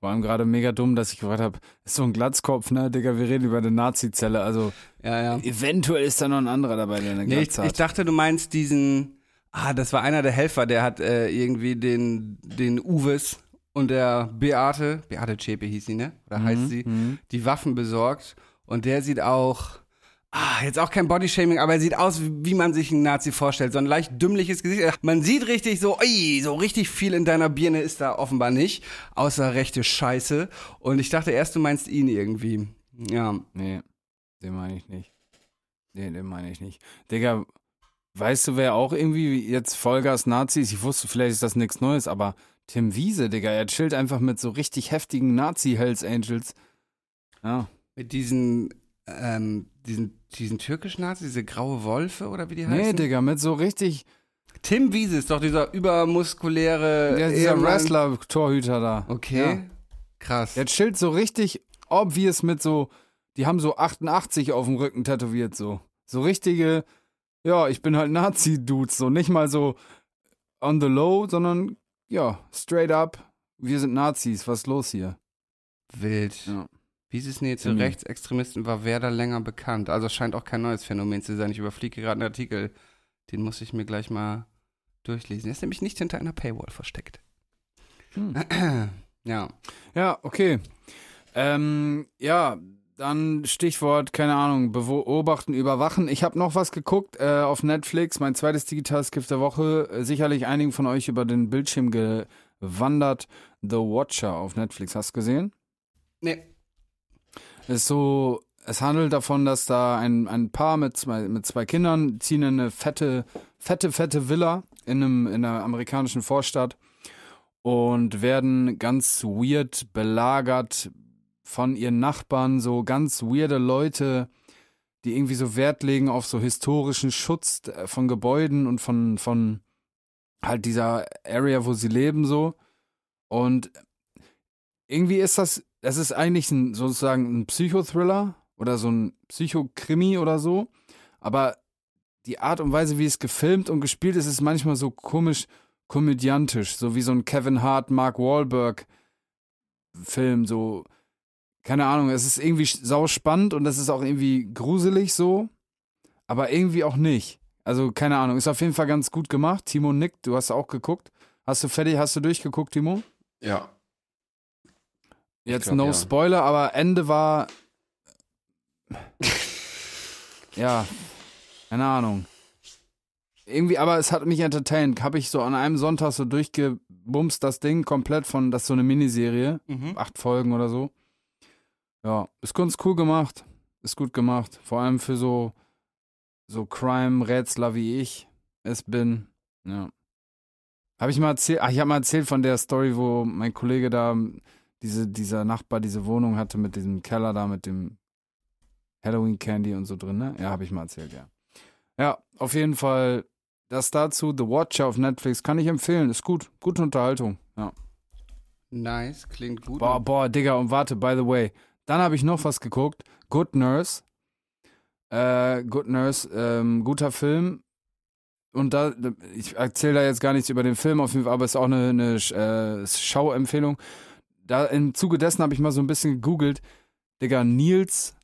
Vor allem gerade mega dumm, dass ich gefragt habe, ist so ein Glatzkopf, ne, Digga, wir reden über eine Nazi-Zelle. Also Ja, ja. eventuell ist da noch ein anderer dabei, der eine Nee, ich, ich dachte, du meinst diesen. Ah, das war einer der Helfer, der hat äh, irgendwie den, den Uwes und der Beate, Beate Zschäpe hieß sie, ne? Oder heißt sie, Mhm. die Waffen besorgt. Und der sieht auch. Ah, jetzt auch kein Bodyshaming, aber er sieht aus, wie man sich einen Nazi vorstellt. So ein leicht dümmliches Gesicht. Man sieht richtig so, ui, so richtig viel in deiner Birne ist da offenbar nicht. Außer rechte Scheiße. Und ich dachte erst, du meinst ihn irgendwie. Ja. Nee, den meine ich nicht. Nee, den meine ich nicht. Digga, weißt du, wer auch irgendwie jetzt Vollgas Nazis, ich wusste, vielleicht ist das nichts Neues, aber Tim Wiese, Digga, er chillt einfach mit so richtig heftigen Nazi-Hells Angels. Ja, Mit diesen, ähm, diesen, diesen türkischen Nazis, diese graue Wolfe oder wie die nee, heißen? Digga, mit so richtig, Tim Wiese ist doch dieser übermuskuläre der, dieser. Wrestler-Torhüter da. Okay, Ja. krass. Der chillt so richtig obvious mit so, die haben so 88 auf dem Rücken tätowiert, so. So richtige, ja, ich bin halt Nazi-Dudes, so nicht mal so on the low, sondern ja, straight up, wir sind Nazis, was ist los hier? Wild. Ja. Wieses Nähe zu Ziemlich. Rechtsextremisten war Werder länger bekannt. Also es scheint auch kein neues Phänomen zu sein. Ich überfliege gerade einen Artikel. Den muss ich mir gleich mal durchlesen. Er ist nämlich nicht hinter einer Paywall versteckt. Hm. Ja. Ja, okay. Ähm, ja, dann Stichwort, keine Ahnung, beobachten, überwachen. Ich habe noch was geguckt äh, auf Netflix, mein zweites Digitalskiff der Woche. Äh, sicherlich einigen von euch über den Bildschirm gewandert. The Watcher auf Netflix. Hast du gesehen? Nee. Ist so, es handelt davon, dass da ein, ein Paar mit zwei, mit zwei Kindern ziehen in eine fette, fette, fette Villa in, einem, in einer amerikanischen Vorstadt und werden ganz weird belagert von ihren Nachbarn, so ganz weirde Leute, die irgendwie so Wert legen auf so historischen Schutz äh, von Gebäuden und von, von halt dieser Area, wo sie leben, so. Und irgendwie ist das, das ist eigentlich ein, sozusagen ein Psychothriller oder so ein Psychokrimi oder so. Aber die Art und Weise, wie es gefilmt und gespielt ist, ist manchmal so komisch komödiantisch, so wie so ein Kevin Hart, Mark Wahlberg Film, so keine Ahnung, es ist irgendwie sau spannend und das ist auch irgendwie gruselig so, aber irgendwie auch nicht. Also keine Ahnung, ist auf jeden Fall ganz gut gemacht. Timo nickt, du hast auch geguckt. Hast du fertig, hast du durchgeguckt, Timo? Ja. Jetzt glaub, no ja. Spoiler, aber Ende war. ja, keine Ahnung. Irgendwie, aber es hat mich entertained. Habe ich so an einem Sonntag so durchgebumst, das Ding komplett von, das ist so eine Miniserie, Mhm. acht Folgen oder so. Ja, ist ganz cool gemacht. Ist gut gemacht. Vor allem für so, so Crime-Rätsler wie ich es bin. Ja. Habe ich mal erzählt, ach, ich habe mal erzählt von der Story, wo mein Kollege da, diese, dieser Nachbar diese Wohnung hatte mit diesem Keller da, mit dem Halloween Candy und so drin, ne? Ja, habe ich mal erzählt, ja. Ja, auf jeden Fall das dazu, The Watcher auf Netflix, kann ich empfehlen, ist gut, gute Unterhaltung, ja. Nice, klingt gut. Boah, boah, Digga, und warte, by the way, dann habe ich noch was geguckt, Good Nurse, äh, Good Nurse, ähm, guter Film, und da, ich erzähle da jetzt gar nichts über den Film, auf jeden Fall, aber es ist auch eine, eine äh, Schauempfehlung. Da im Zuge dessen habe ich mal so ein bisschen gegoogelt. Digga, Nils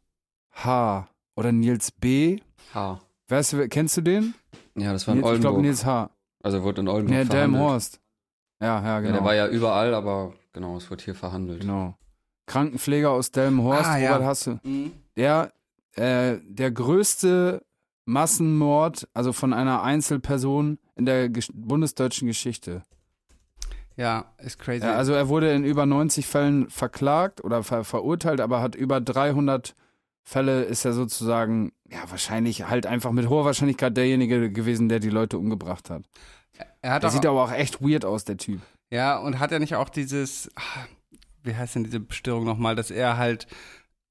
H. oder Nils B. H. Weißt du, kennst du den? Ja, das war in Nils, ich glaube Oldenburg. Nils H. Also wurde in Oldenburg Nee, verhandelt. Delmhorst. Ja, ja, Ja, genau. der war ja überall, aber genau, es wird hier verhandelt. genau. Krankenpfleger aus Delmenhorst, Ah, ja. Robert Hasse. Mhm. Der, äh, der größte Massenmord, also von einer Einzelperson in der gesch bundesdeutschen Geschichte. Ja, ist crazy. Ja, also er wurde in über 90 Fällen verklagt oder ver verurteilt, aber hat über 300 Fälle ist er sozusagen, ja, wahrscheinlich halt einfach mit hoher Wahrscheinlichkeit derjenige gewesen, der die Leute umgebracht hat. er hat Der auch, sieht aber auch echt weird aus, der Typ. ja, und hat er nicht auch dieses, ah, wie heißt denn diese Störung nochmal, dass er halt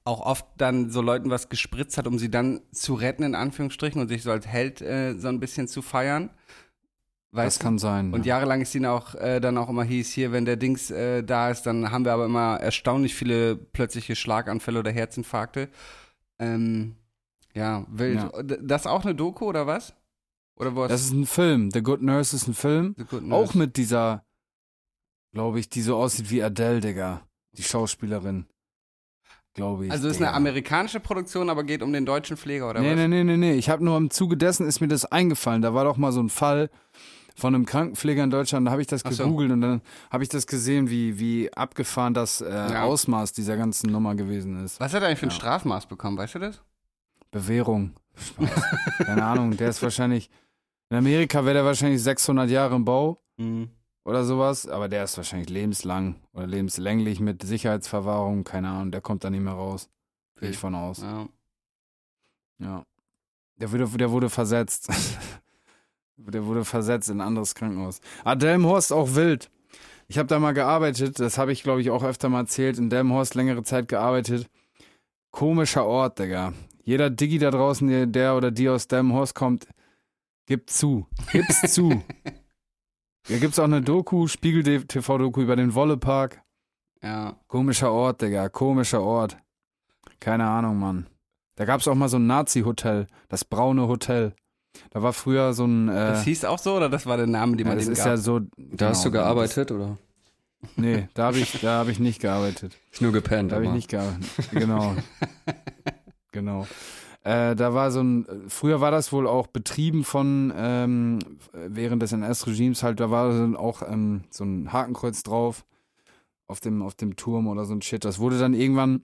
auch oft dann so Leuten was gespritzt hat, um sie dann zu retten, in Anführungsstrichen, und sich so als Held äh, so ein bisschen zu feiern. Das Weißt du? kann sein. Und ja. jahrelang ist ihn auch äh, dann auch immer hieß, hier, wenn der Dings äh, da ist, dann haben wir aber immer erstaunlich viele plötzliche Schlaganfälle oder Herzinfarkte. Ähm, ja, wild. Ja. Das auch eine Doku oder was? Oder was? Das ist ein Film. The Good Nurse ist ein Film. Auch mit dieser, glaube ich, die so aussieht wie Adele, Digga. Die Schauspielerin. Glaube ich. Also ist Digga. eine amerikanische Produktion, aber geht um den deutschen Pfleger oder Nee, was? nee, nee, nee, nee. Ich habe nur im Zuge dessen ist mir das eingefallen. Da war doch mal so ein Fall von einem Krankenpfleger in Deutschland. Da habe ich das Ach so. gegoogelt und dann habe ich das gesehen, wie, wie abgefahren das äh, Ja. Ausmaß dieser ganzen Nummer gewesen ist. Was hat er eigentlich für ein Ja. Strafmaß bekommen, weißt du das? Bewährung. Keine Ahnung. Der ist wahrscheinlich, in Amerika wäre der wahrscheinlich 600 Jahre im Bau oder sowas, aber der ist wahrscheinlich lebenslang oder lebenslänglich mit Sicherheitsverwahrung. Keine Ahnung. Der kommt da nicht mehr raus. Gehe ich von aus. Ja. Ja. Der wurde, der wurde versetzt. der wurde versetzt in ein anderes Krankenhaus. Ah, Delmenhorst auch wild. Ich habe da mal gearbeitet, das habe ich, glaube ich, auch öfter mal erzählt. In Delmenhorst längere Zeit gearbeitet. Komischer Ort, Digga. Jeder Diggi da draußen, der, der oder die aus Delmenhorst kommt, gibt zu. Gibt's zu. Hier gibt's auch eine Doku, Spiegel-TV-Doku über den Wollepark. ja. Komischer Ort, Digga, komischer Ort. Keine Ahnung, Mann. Da gab's auch mal so ein Nazi-Hotel, das braune Hotel. Da war früher so ein. Äh, Das hieß auch so oder das war der Name, den ja, man das dem ist gab? ja so. Da hast du genau, gearbeitet oder? Nee, da habe ich, da hab ich nicht gearbeitet. Ich nur gepennt. Da habe ich nicht gearbeitet. Genau. genau. Äh, da war so ein, früher war das wohl auch betrieben von, ähm, während des NS-Regimes halt, da war dann auch ähm, so ein Hakenkreuz drauf auf dem, auf dem Turm oder so ein Shit. Das wurde dann irgendwann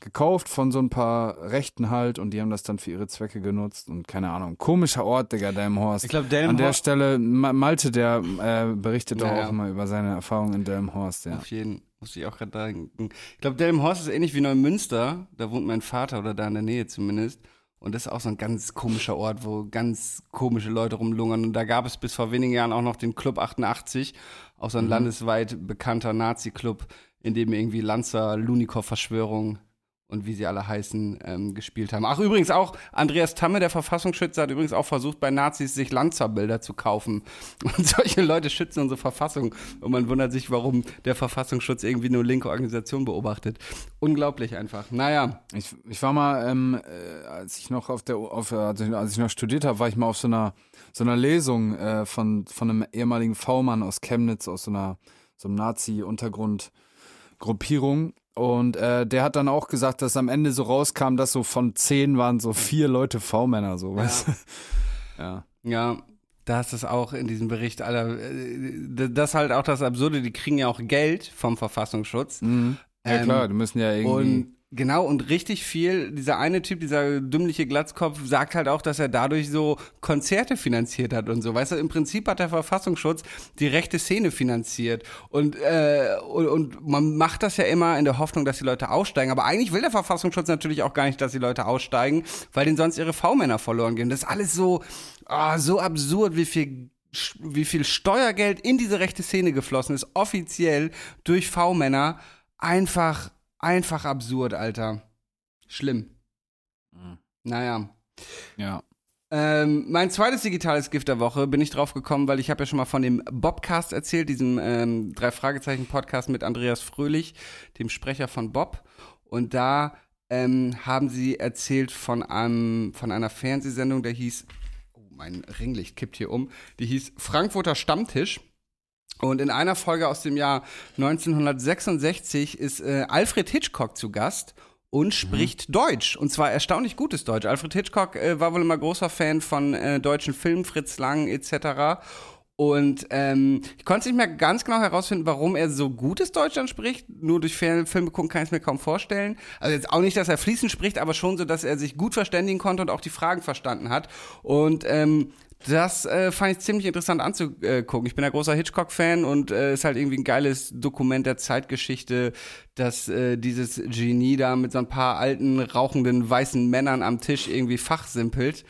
gekauft von so ein paar Rechten halt und die haben das dann für ihre Zwecke genutzt und keine Ahnung. Komischer Ort, Digga, Delmenhorst. Ich glaube, An der Stelle, Ma- Malte, der äh, berichtet doch Ja, ja. auch immer über seine Erfahrungen in Delmenhorst, ja. Auf jeden, muss ich auch gerade denken. Ich glaube, Delmenhorst ist ähnlich wie Neumünster. Da wohnt mein Vater oder da in der Nähe zumindest. Und das ist auch so ein ganz komischer Ort, wo ganz komische Leute rumlungern. Und da gab es bis vor wenigen Jahren auch noch den Club 88, auch so ein landesweit bekannter Nazi-Club, in dem irgendwie Lanzer, Lunikov-Verschwörung und wie sie alle heißen, ähm, gespielt haben. Ach, übrigens auch Andreas Tamme, der Verfassungsschützer, hat übrigens auch versucht, bei Nazis sich Lanzer-Bilder zu kaufen. Und solche Leute schützen unsere Verfassung. Und man wundert sich, warum der Verfassungsschutz irgendwie nur linke Organisation beobachtet. Unglaublich einfach. Naja, Ich, ich war mal, ähm, äh, als ich noch auf der, auf, äh, als ich- noch studiert habe, war ich mal auf so einer, so einer Lesung äh, von, von einem ehemaligen V-Mann aus Chemnitz, aus so einer, so einem Nazi-Untergrundgruppierung. Und äh, der hat dann auch gesagt, dass am Ende so rauskam, dass so von zehn waren so vier Leute V-Männer, so, weißt du? Ja. ja, da ist es auch in diesem Bericht aller, äh, das ist halt auch das Absurde, die kriegen ja auch Geld vom Verfassungsschutz. Mhm. Ja, Ähm, klar, die müssen ja irgendwie. Und genau, und richtig viel, dieser eine Typ, dieser dümmliche Glatzkopf, sagt halt auch, dass er dadurch so Konzerte finanziert hat und so. Weißt du, im Prinzip hat der Verfassungsschutz die rechte Szene finanziert. Und, äh, und, und man macht das ja immer in der Hoffnung, dass die Leute aussteigen. Aber eigentlich will der Verfassungsschutz natürlich auch gar nicht, dass die Leute aussteigen, weil denen sonst ihre V-Männer verloren gehen. Das ist alles so, ah, so absurd, wie viel wie viel Steuergeld in diese rechte Szene geflossen ist, offiziell durch V-Männer, einfach, einfach absurd, Alter. Schlimm. Mhm. Naja. ja. Ähm, mein zweites digitales Gift der Woche bin ich drauf gekommen, weil ich habe ja schon mal von dem Bobcast erzählt, diesem ähm, drei Fragezeichen Podcast mit Andreas Fröhlich, dem Sprecher von Bob. Und da ähm, haben sie erzählt von einem von einer Fernsehsendung, der hieß, oh mein Ringlicht kippt hier um, die hieß Frankfurter Stammtisch. Und in einer Folge aus dem Jahr 1966 ist äh, Alfred Hitchcock zu Gast und spricht Deutsch. Und zwar erstaunlich gutes Deutsch. Alfred Hitchcock äh, war wohl immer großer Fan von äh, deutschen Filmen, Fritz Lang etc. Und ähm, ich konnte es nicht mehr ganz genau herausfinden, warum er so gutes Deutsch spricht. Nur durch Film- Filme gucken kann ich es mir kaum vorstellen. Also jetzt auch nicht, dass er fließend spricht, aber schon so, dass er sich gut verständigen konnte und auch die Fragen verstanden hat. Und ähm, das äh, fand ich ziemlich interessant anzugucken. Ich bin ein großer Hitchcock-Fan und äh, ist halt irgendwie ein geiles Dokument der Zeitgeschichte, dass äh, dieses Genie da mit so ein paar alten, rauchenden, weißen Männern am Tisch irgendwie fachsimpelt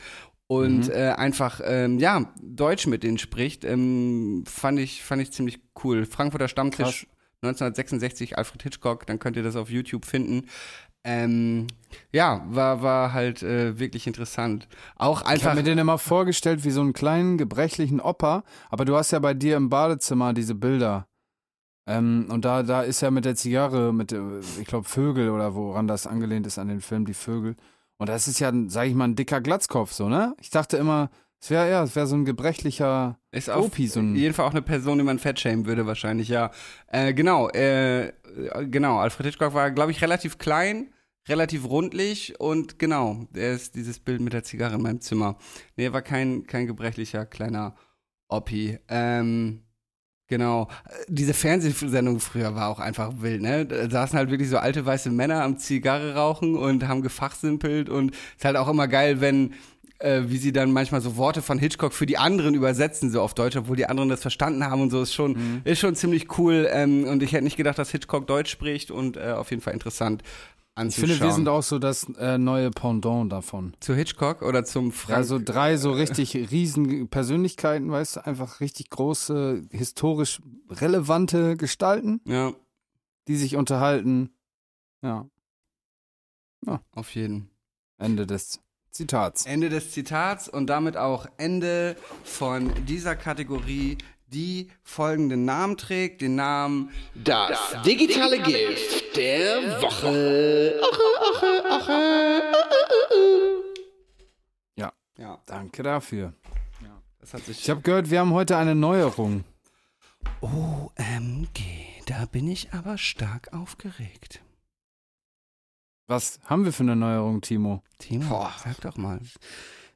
und äh, einfach, ähm, ja, Deutsch mit denen spricht. Ähm, fand, ich, fand ich ziemlich cool. Frankfurter Stammtisch 1966, Alfred Hitchcock, dann könnt ihr das auf YouTube finden. Ähm, ja, war, war halt äh, wirklich interessant. Auch Ich einfach. habe mir den immer vorgestellt wie so einen kleinen, gebrechlichen Opa, aber du hast ja bei dir im Badezimmer diese Bilder. Ähm, und da, da ist ja mit der Zigarre, mit, äh, ich glaube, Vögel oder woran das angelehnt ist an den Film, die Vögel. Und das ist ja, sage ich mal, ein dicker Glatzkopf, so, ne? Ich dachte immer, Es wäre ja, es wäre so ein gebrechlicher Ist auf Opi, so jeden Fall auch eine Person, die man fettschämen würde, wahrscheinlich, ja. Äh, genau, äh, genau. Alfred Hitchcock war, glaube ich, relativ klein, relativ rundlich und genau, er ist dieses Bild mit der Zigarre in meinem Zimmer. Nee, er war kein, kein gebrechlicher kleiner Oppi. Ähm, genau. Diese Fernsehsendung früher war auch einfach wild, ne? Da saßen halt wirklich so alte weiße Männer am Zigarre rauchen und haben gefachsimpelt und ist halt auch immer geil, wenn äh, wie sie dann manchmal so Worte von Hitchcock für die anderen übersetzen, so auf Deutsch, obwohl die anderen das verstanden haben und so, ist schon, Mhm. ist schon ziemlich cool. Ähm, und ich hätte nicht gedacht, dass Hitchcock Deutsch spricht und äh, auf jeden Fall interessant Ich anzuschauen. finde, wir sind auch so das äh, neue Pendant davon. Zu Hitchcock oder zum Frank? Also drei so richtig riesen Persönlichkeiten, weißt du, einfach richtig große, historisch relevante Gestalten, ja, die sich unterhalten. Ja, auf jeden. Ende des Zitats. Ende des Zitats und damit auch Ende von dieser Kategorie, die folgenden Namen trägt. Den Namen Das digitale Gift der Woche. Ja, Danke dafür. das hat sich. Ich habe gehört, wir haben heute eine Neuerung. OMG, da bin ich aber stark aufgeregt. Was haben wir für eine Neuerung, Timo? Timo, Boah. sag doch mal.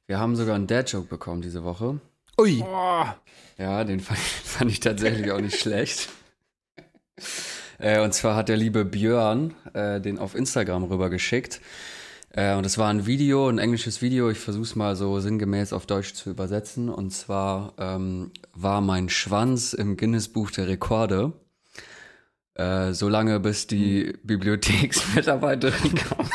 Wir haben sogar einen Dad-Joke bekommen diese Woche. Ui. Boah. Ja, den fand, fand ich tatsächlich auch nicht schlecht. Äh, und zwar hat der liebe Björn äh, den auf Instagram rübergeschickt. Äh, und es war ein Video, ein englisches Video. Ich versuche es mal so sinngemäß auf Deutsch zu übersetzen. Und zwar ähm, war mein Schwanz im Guinness-Buch der Rekorde. Äh, so lange, bis die Bibliotheksmitarbeiterin kam.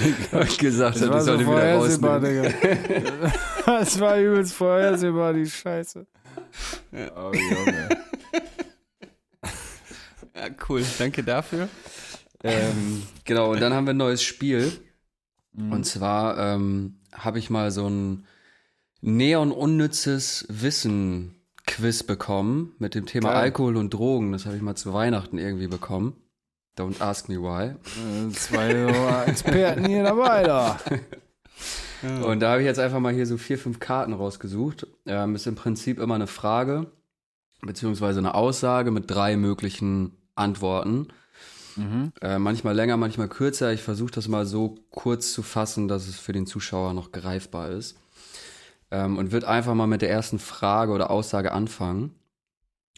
und gesagt Das hat, war ich so soll wieder rausnehmen. Digga. Das war übelst vorhersehbar, die Scheiße. Oh, Junge. Ja, cool. Danke dafür. Ähm, genau, und dann haben wir ein neues Spiel. Mhm. Und zwar ähm, habe ich mal so ein neon-unnützes Wissen-Quiz bekommen mit dem Thema Geil. Alkohol und Drogen. Das habe ich mal zu Weihnachten irgendwie bekommen. Don't ask me why. Äh, Zwei Experten hier dabei da. Und da habe ich jetzt einfach mal hier so vier, fünf Karten rausgesucht. Ähm, ist im Prinzip immer eine Frage, beziehungsweise eine Aussage mit drei möglichen Antworten. Mhm. Äh, manchmal länger, manchmal kürzer. Ich versuche das mal so kurz zu fassen, dass es für den Zuschauer noch greifbar ist. Ähm, und wird einfach mal mit der ersten Frage oder Aussage anfangen.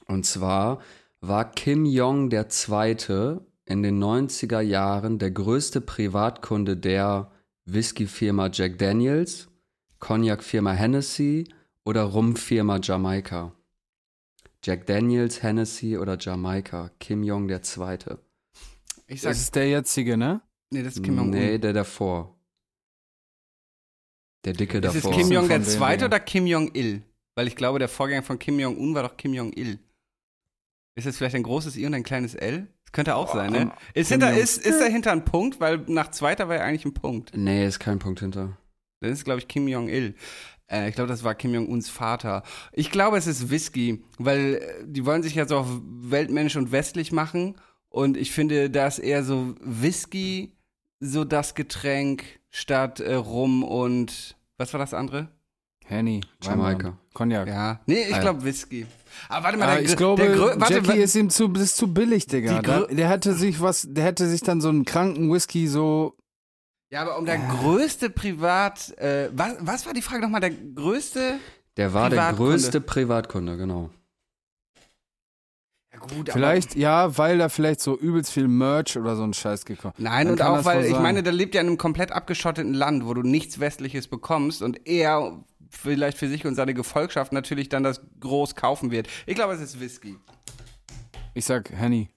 Und zwar war Kim Jong der Zweite in den 90er Jahren der größte Privatkunde der Whisky-Firma Jack Daniels, Cognac-Firma Hennessy oder Rum-Firma Jamaika? Jack Daniels, Hennessy oder Jamaika? Kim Jong der Zweite. Ich sag, Das ist der jetzige, ne? nee, das ist Kim Jong-un. Nee, der davor. Der dicke ist es davor. Kim Jong der Zweite oder Kim Jong-il? Weil ich glaube, der Vorgänger von Kim Jong-un war doch Kim Jong-il. Ist es vielleicht ein großes I und ein kleines L? Könnte auch sein, ne? Ist, hinter, ist, ist dahinter ein Punkt? Weil nach Zweiter war ja eigentlich ein Punkt. Nee, ist kein Punkt hinter. Das ist, glaube ich, Kim Jong-il. Äh, ich glaube, das war Kim Jong-uns Vater. Ich glaube, es ist Whisky, weil äh, die wollen sich ja so auf weltmännisch und westlich machen. Und ich finde, da ist eher so Whisky so das Getränk statt äh, Rum und was war das andere? Henny. Jamaika. Cognac. Ja. Nee, ich Ah, ja. glaube Whisky. Aber warte mal, Ah, der, ich glaube, der Grö- warte, Jackie ist ihm zu, das ist zu billig, Digga. Grö- der hätte sich was, der hätte sich dann so einen kranken Whisky so. Ja, aber um der größte Privat, äh, was, was war die Frage nochmal? Der größte? Der war der größte Privatkunde, genau. Ja gut, Vielleicht, ja, weil da vielleicht so übelst viel Merch oder so ein Scheiß gekommen. Nein, Dann und auch weil, ich meine, der lebt ja in einem komplett abgeschotteten Land, wo du nichts Westliches bekommst und er vielleicht für sich und seine Gefolgschaft natürlich dann das groß kaufen wird. Ich glaube, es ist Whisky. Ich sag Henny.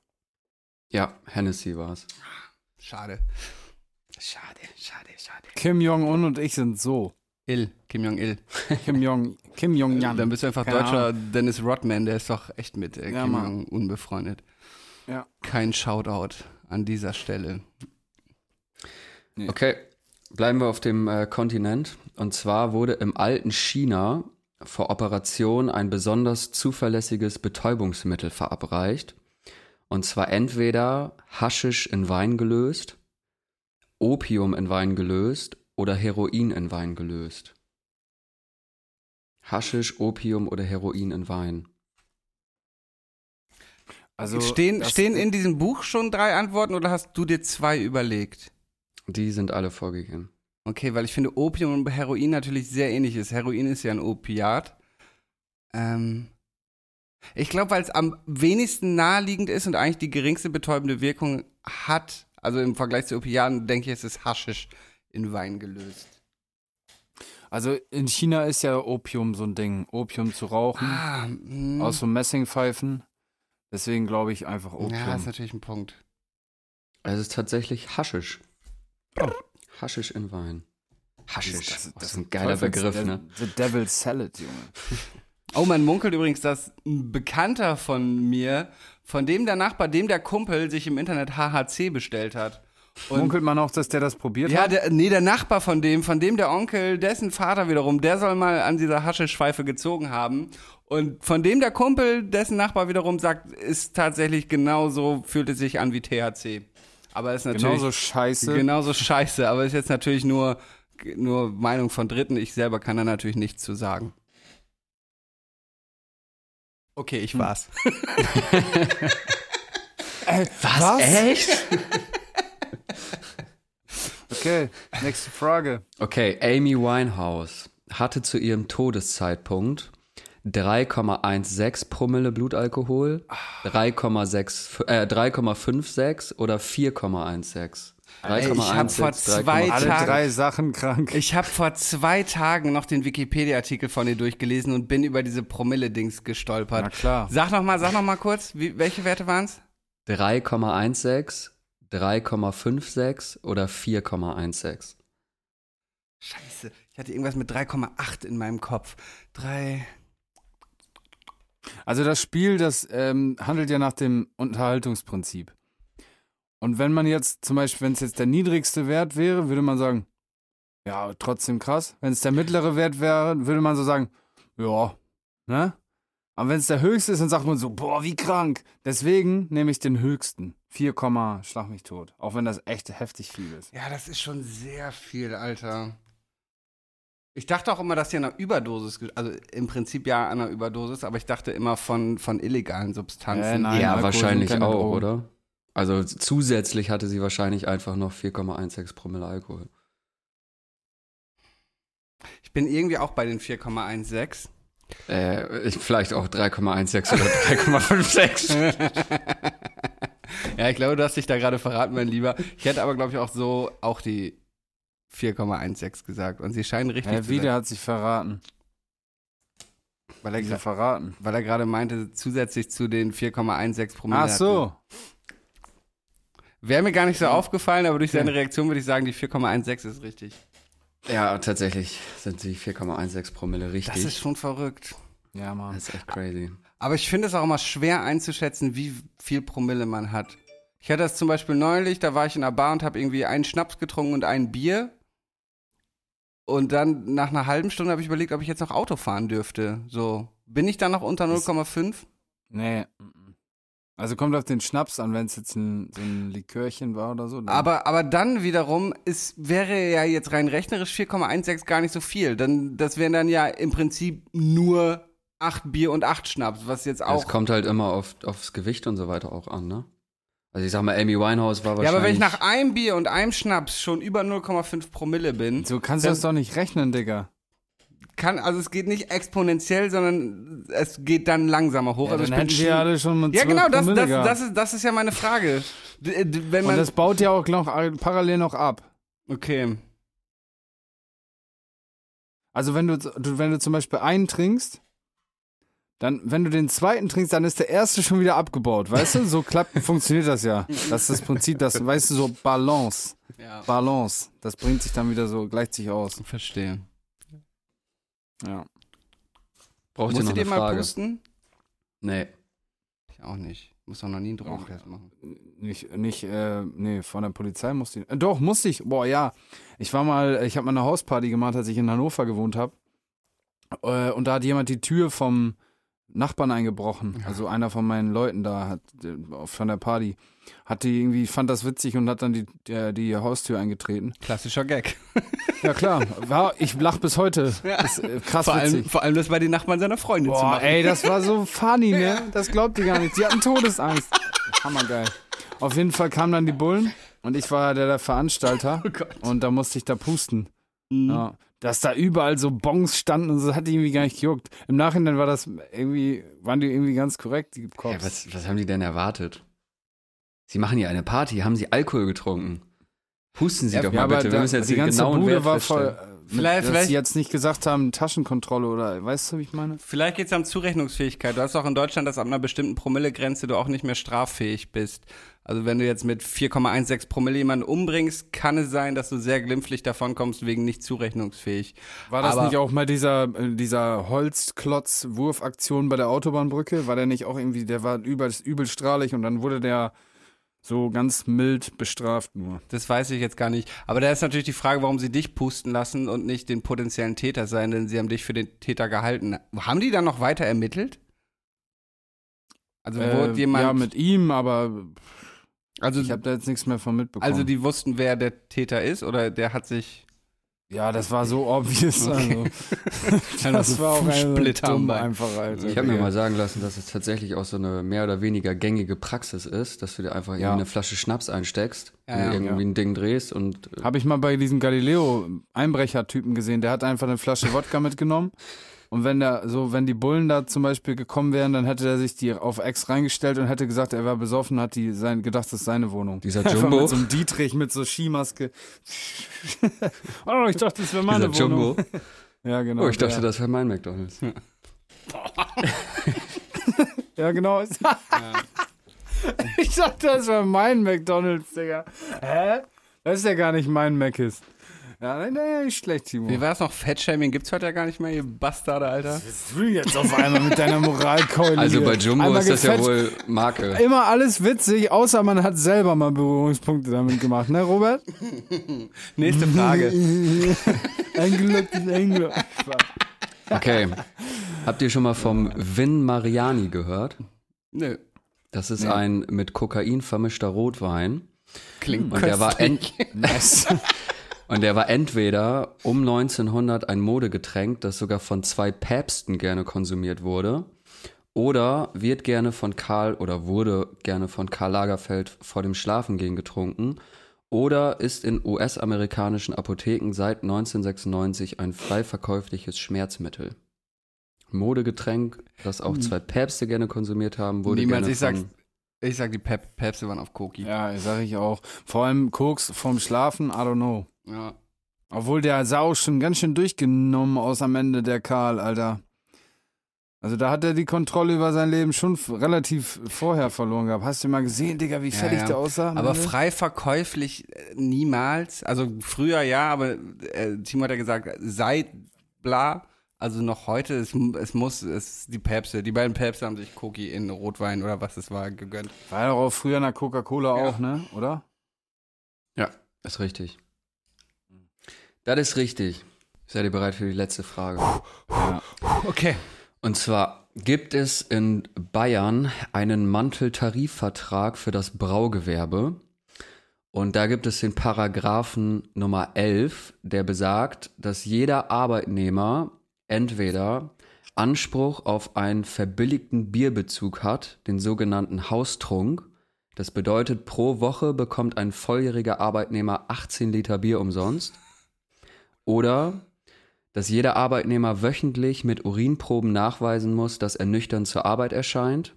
Ja, Hennessy war es. Schade. Schade, schade, schade. Kim Jong-un und ich sind so. Il, Kim Jong-il. Kim Jong, Kim Jong-jan. Dann bist du einfach Keine deutscher Ahnung. Dennis Rodman, der ist doch echt mit äh, Ja, Kim. Jong-un befreundet. Ja. Kein Shoutout an dieser Stelle. Okay, bleiben wir auf dem äh, Kontinent. Und zwar wurde im alten China vor Operation ein besonders zuverlässiges Betäubungsmittel verabreicht. Und zwar entweder Haschisch in Wein gelöst, Opium in Wein gelöst oder Heroin in Wein gelöst. Haschisch, Opium oder Heroin in Wein? Also, stehen, stehen in diesem Buch schon drei Antworten oder hast du dir zwei überlegt? Die sind alle vorgegeben. Okay, weil ich finde Opium und Heroin natürlich sehr ähnlich ist. Heroin ist ja ein Opiat. Ähm, ich glaube, weil es am wenigsten naheliegend ist und eigentlich die geringste betäubende Wirkung hat, also im Vergleich zu Opiaten, denke ich, es ist Haschisch in Wein gelöst. Also in China ist ja Opium so ein Ding. Opium zu rauchen, Ah, mm. aus so Messingpfeifen. Deswegen glaube ich einfach Opium. ja, ist natürlich ein Punkt. Es ist tatsächlich Haschisch. Haschisch in Wein. Haschisch. Das, ist ein geiler Begriff, ne? The Devil's Salad, Junge. Oh, man munkelt übrigens, dass ein Bekannter von mir, von dem der Nachbar, dem der Kumpel sich im Internet HHC bestellt hat. Und Munkelt man auch, dass der das probiert Ja, hat? der, nee, der Nachbar von dem, von dem der Onkel, dessen Vater wiederum, der soll mal an dieser Hascheschweife gezogen haben. Und von dem der Kumpel, dessen Nachbar wiederum sagt, ist tatsächlich genauso, fühlt es sich an wie THC. Aber ist natürlich Genauso scheiße. genauso scheiße. Aber ist jetzt natürlich nur, nur Meinung von Dritten. Ich selber kann da natürlich nichts zu sagen. Okay, ich war's. Was? Echt? Okay, nächste Frage. Okay, Amy Winehouse hatte zu ihrem Todeszeitpunkt 3,16 Promille Blutalkohol, 3,6 äh, 3,56 oder 4,16? Ey, ich hab vor 3,16, zwei 3,5. Alle drei Sachen krank. Ich habe vor zwei Tagen noch den Wikipedia-Artikel von dir durchgelesen und bin über diese Promille-Dings gestolpert. Na klar. Sag noch mal, sag noch mal kurz, wie, welche Werte waren's? 3,16, 3,56 oder 4,16? Scheiße, ich hatte irgendwas mit 3,8 in meinem Kopf. Drei. Also das Spiel, das ähm, handelt ja nach dem Unterhaltungsprinzip. Und wenn man jetzt zum Beispiel, wenn es jetzt der niedrigste Wert wäre, würde man sagen, ja, trotzdem krass. Wenn es der mittlere Wert wäre, würde man so sagen, ja, ne? Aber wenn es der höchste ist, dann sagt man so, boah, wie krank. Deswegen nehme ich den höchsten. 4, Komma, schlag mich tot. Auch wenn das echt heftig viel ist. Ja, das ist schon sehr viel, Alter. Ich dachte auch immer, dass hier an einer Überdosis, also im Prinzip ja an einer Überdosis, aber ich dachte immer von, von illegalen Substanzen. Äh, nein. ja, wahrscheinlich auch, Drogen. oder? Also zusätzlich hatte sie wahrscheinlich einfach noch 4,16 Promille Alkohol. Ich bin irgendwie auch bei den 4,16. Äh, ich, vielleicht auch 3,16 oder 3,56. ja, ich glaube, du hast dich da gerade verraten, mein Lieber. Ich hätte aber, glaube ich, auch so auch die 4,16 gesagt. Und sie scheinen richtig Ja, zu wieder sein. hat sich verraten. Weil er, Wieder gra- verraten. weil er gerade meinte, zusätzlich zu den 4,16 Promille. Ach so. Wäre mir gar nicht so aufgefallen, aber durch seine Reaktion würde ich sagen, die 4,16 ist richtig. ja, tatsächlich sind die 4,16 Promille richtig. Das ist schon verrückt. Ja, Mann. Das ist echt crazy. Aber ich finde es auch immer schwer einzuschätzen, wie viel Promille man hat. Ich hatte das zum Beispiel neulich, da war ich in einer Bar und habe irgendwie einen Schnaps getrunken und ein Bier. Und dann nach einer halben Stunde habe ich überlegt, ob ich jetzt noch Auto fahren dürfte. So, bin ich dann noch unter Das- 0,5? Nee. Also kommt auf den Schnaps an, wenn es jetzt ein, so ein Likörchen war oder so. Aber, aber dann wiederum ist, wäre ja jetzt rein rechnerisch 4,16 gar nicht so viel. Dann, das wären dann ja im Prinzip nur 8 Bier und 8 Schnaps, was jetzt Es auch. kommt halt immer auf, aufs Gewicht und so weiter auch an, ne? Also ich sag mal, Amy Winehouse war Ja, wahrscheinlich... aber wenn ich nach einem Bier und einem Schnaps schon über 0,5 Promille bin, so kannst du das doch nicht rechnen, Digga. kann, also es geht nicht exponentiell, sondern es geht dann langsamer hoch. Ja, also dann ich bin hätten schon- wir alle schon mit ja 12 genau, das, das, das, ist, das ist ja meine Frage. D- Wenn Und man, das baut ja auch noch parallel noch ab. okay. Also wenn du, du, wenn du zum Beispiel einen trinkst, dann, wenn du den zweiten trinkst, dann ist der erste schon wieder abgebaut, weißt du? So klappt, funktioniert das ja. Das ist das Prinzip, das, weißt du, so Balance. Ja, Balance. Das bringt sich dann wieder so, gleicht sich aus. verstehe. Ja. Braucht ihr noch eine mal Frage? pusten? Nee. Ich auch nicht. Muss doch noch nie einen Drogentest machen. Nicht, nicht, äh, nee, von der Polizei musste ich. Äh, doch, musste ich. Boah, ja. Ich war mal, ich habe mal eine Hausparty gemacht, als ich in Hannover gewohnt habe. Äh, und da hat jemand die Tür vom Nachbarn eingebrochen. Also einer von meinen Leuten da hat äh, von der Party. Hat die irgendwie, fand das witzig und hat dann die, die, die Haustür eingetreten. Klassischer Gag. Ja klar, war, ich lach bis heute. Das ist äh, krass Vor allem, witzig. vor allem das bei den Nachbarn seiner Freundin zu Boah, machen. ey, das war so funny, ne? Das glaubt ihr gar nicht. Die hatten Todesangst. Hammergeil. Auf jeden Fall kamen dann die Bullen und ich war der, der Veranstalter Oh und da musste ich da pusten. Mhm. Ja. Dass da überall so Bongs standen und so, das hat die irgendwie gar nicht gejuckt. Im Nachhinein war das irgendwie, waren die irgendwie ganz korrekt, die Ja, Cops. was, was haben die denn erwartet? Sie machen hier eine Party, haben sie Alkohol getrunken? Pusten Sie doch mal bitte, wir da- müssen jetzt die ganze genauen Bude Wert war voll. Vielleicht- dass vielleicht- sie jetzt nicht gesagt haben, Taschenkontrolle oder, weißt du, wie ich meine? Vielleicht geht es um Zurechnungsfähigkeit. Du hast auch in Deutschland, dass ab einer bestimmten Promillegrenze du auch nicht mehr straffähig bist. Also wenn du jetzt mit 4,16 Promille jemanden umbringst, kann es sein, dass du sehr glimpflich davonkommst wegen nicht zurechnungsfähig. War das Aber- nicht auch mal dieser, äh, dieser Holzklotz-Wurfaktion bei der Autobahnbrücke? War der nicht auch irgendwie, der war übel, übelstrahlig und dann wurde der so ganz mild bestraft nur. Das weiß ich jetzt gar nicht. Aber da ist natürlich die Frage, warum sie dich pusten lassen und nicht den potenziellen Täter sein, denn sie haben dich für den Täter gehalten. Haben die dann noch weiter ermittelt? Also wurde Äh, jemand. ja, mit ihm, aber also, ich habe da jetzt nichts mehr von mitbekommen. also die wussten, wer der Täter ist oder der hat sich. ja, das war so obvious. Also. das so war auch dumm Bein. einfach, Alter. Ich habe mir mal sagen lassen, dass es tatsächlich auch so eine mehr oder weniger gängige Praxis ist, dass du dir einfach Ja. irgendwie eine Flasche Schnaps einsteckst, Ja, ja. irgendwie Ja. ein Ding drehst und äh, Habe ich mal bei diesem Galileo-Einbrecher-Typen gesehen. Der hat einfach eine Flasche Wodka mitgenommen. Und wenn der, so, wenn die Bullen da zum Beispiel gekommen wären, dann hätte er sich die auf Ex reingestellt und hätte gesagt, er war besoffen, hat die sein, gedacht, das ist seine Wohnung. Dieser Einfach Jumbo. Mit so einem Dietrich mit so Skimaske. oh, ich dachte, das wäre meine dieser Wohnung. Jumbo. Ja, genau. Oh, ich dachte, der. das wäre mein McDonalds. Ja, genau. ich dachte, das wäre mein McDonalds, Digga. Hä? Das ist ja gar nicht mein Mc's. Ja, nein, nein, nicht schlecht, Timo. Wie war es noch? Fettshaming gibt's heute ja gar nicht mehr, ihr Bastarde, Alter. Was will jetzt auf einmal mit deiner Moralkeule? Also bei Jumbo ist das ja wohl Marke. Immer alles witzig, außer man hat selber mal Berührungspunkte damit gemacht, ne, Robert? Nächste Frage. Eingeloggt ist eingeloggt. Okay. Habt ihr schon mal vom Vin Mariani gehört? Nö. Das ist ein mit Kokain vermischter Rotwein. Klingt Und der war ent Nice. Und der war entweder um 1900 ein Modegetränk, das sogar von zwei Päpsten gerne konsumiert wurde, oder wird gerne von Karl oder wurde gerne von Karl Lagerfeld vor dem Schlafengehen getrunken, oder ist in US-amerikanischen Apotheken seit 1996 ein frei verkäufliches Schmerzmittel. Modegetränk, das auch zwei Päpste gerne konsumiert haben, wurde Niemals, gerne ich sag's, von ich sag, die Päpste waren auf Koki. Ja, sag ich auch. Vor allem Koks vom Schlafen, I don't know. Ja. Obwohl der sah auch schon ganz schön durchgenommen aus am Ende, der Karl, Alter. Also da hat er die Kontrolle über sein Leben schon relativ vorher verloren gehabt. Hast du mal gesehen, Digga, wie Ja, fertig ja. der aussah? Aber Ende? frei verkäuflich äh, niemals. Also früher ja, aber äh, Timo hat ja gesagt, seit bla, also noch heute, es, es muss, es die Päpste, die beiden Päpste haben sich Koki in Rotwein oder was es war gegönnt. War ja doch auch früher nach Coca-Cola Ja. auch, ne? Oder? Ja, ist richtig. Das ist richtig. Seid ihr bereit für die letzte Frage? Ja. Okay. Und zwar gibt es in Bayern einen Manteltarifvertrag für das Braugewerbe. Und da gibt es den Paragraphen Nummer 11, der besagt, dass jeder Arbeitnehmer entweder Anspruch auf einen verbilligten Bierbezug hat, den sogenannten Haustrunk. Das bedeutet, pro Woche bekommt ein volljähriger Arbeitnehmer 18 Liter Bier umsonst. Oder dass jeder Arbeitnehmer wöchentlich mit Urinproben nachweisen muss, dass er nüchtern zur Arbeit erscheint.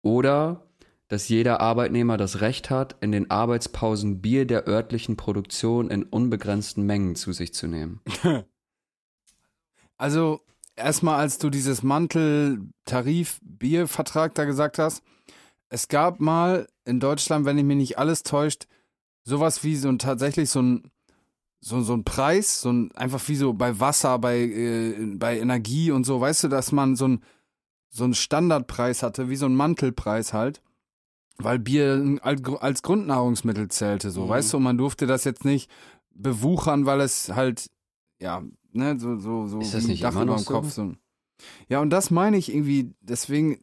Oder dass jeder Arbeitnehmer das Recht hat, in den Arbeitspausen Bier der örtlichen Produktion in unbegrenzten Mengen zu sich zu nehmen. Also, erstmal, als du dieses Mantel-Tarif-Biervertrag da gesagt hast, es gab mal in Deutschland, wenn ich mich nicht alles täuscht, sowas wie so ein tatsächlich so ein so, so ein Preis, so ein einfach wie so bei Wasser, bei, äh, bei Energie und so, weißt du, dass man so ein so einen Standardpreis hatte, wie so ein Mantelpreis halt, weil Bier als Grundnahrungsmittel zählte, so, Mhm. weißt du, und man durfte das jetzt nicht bewuchern, weil es halt, ja, ne, so, so, so Ist das ein nicht Dach immer über noch dem so? Kopf. So. Ja, und das meine ich irgendwie, deswegen,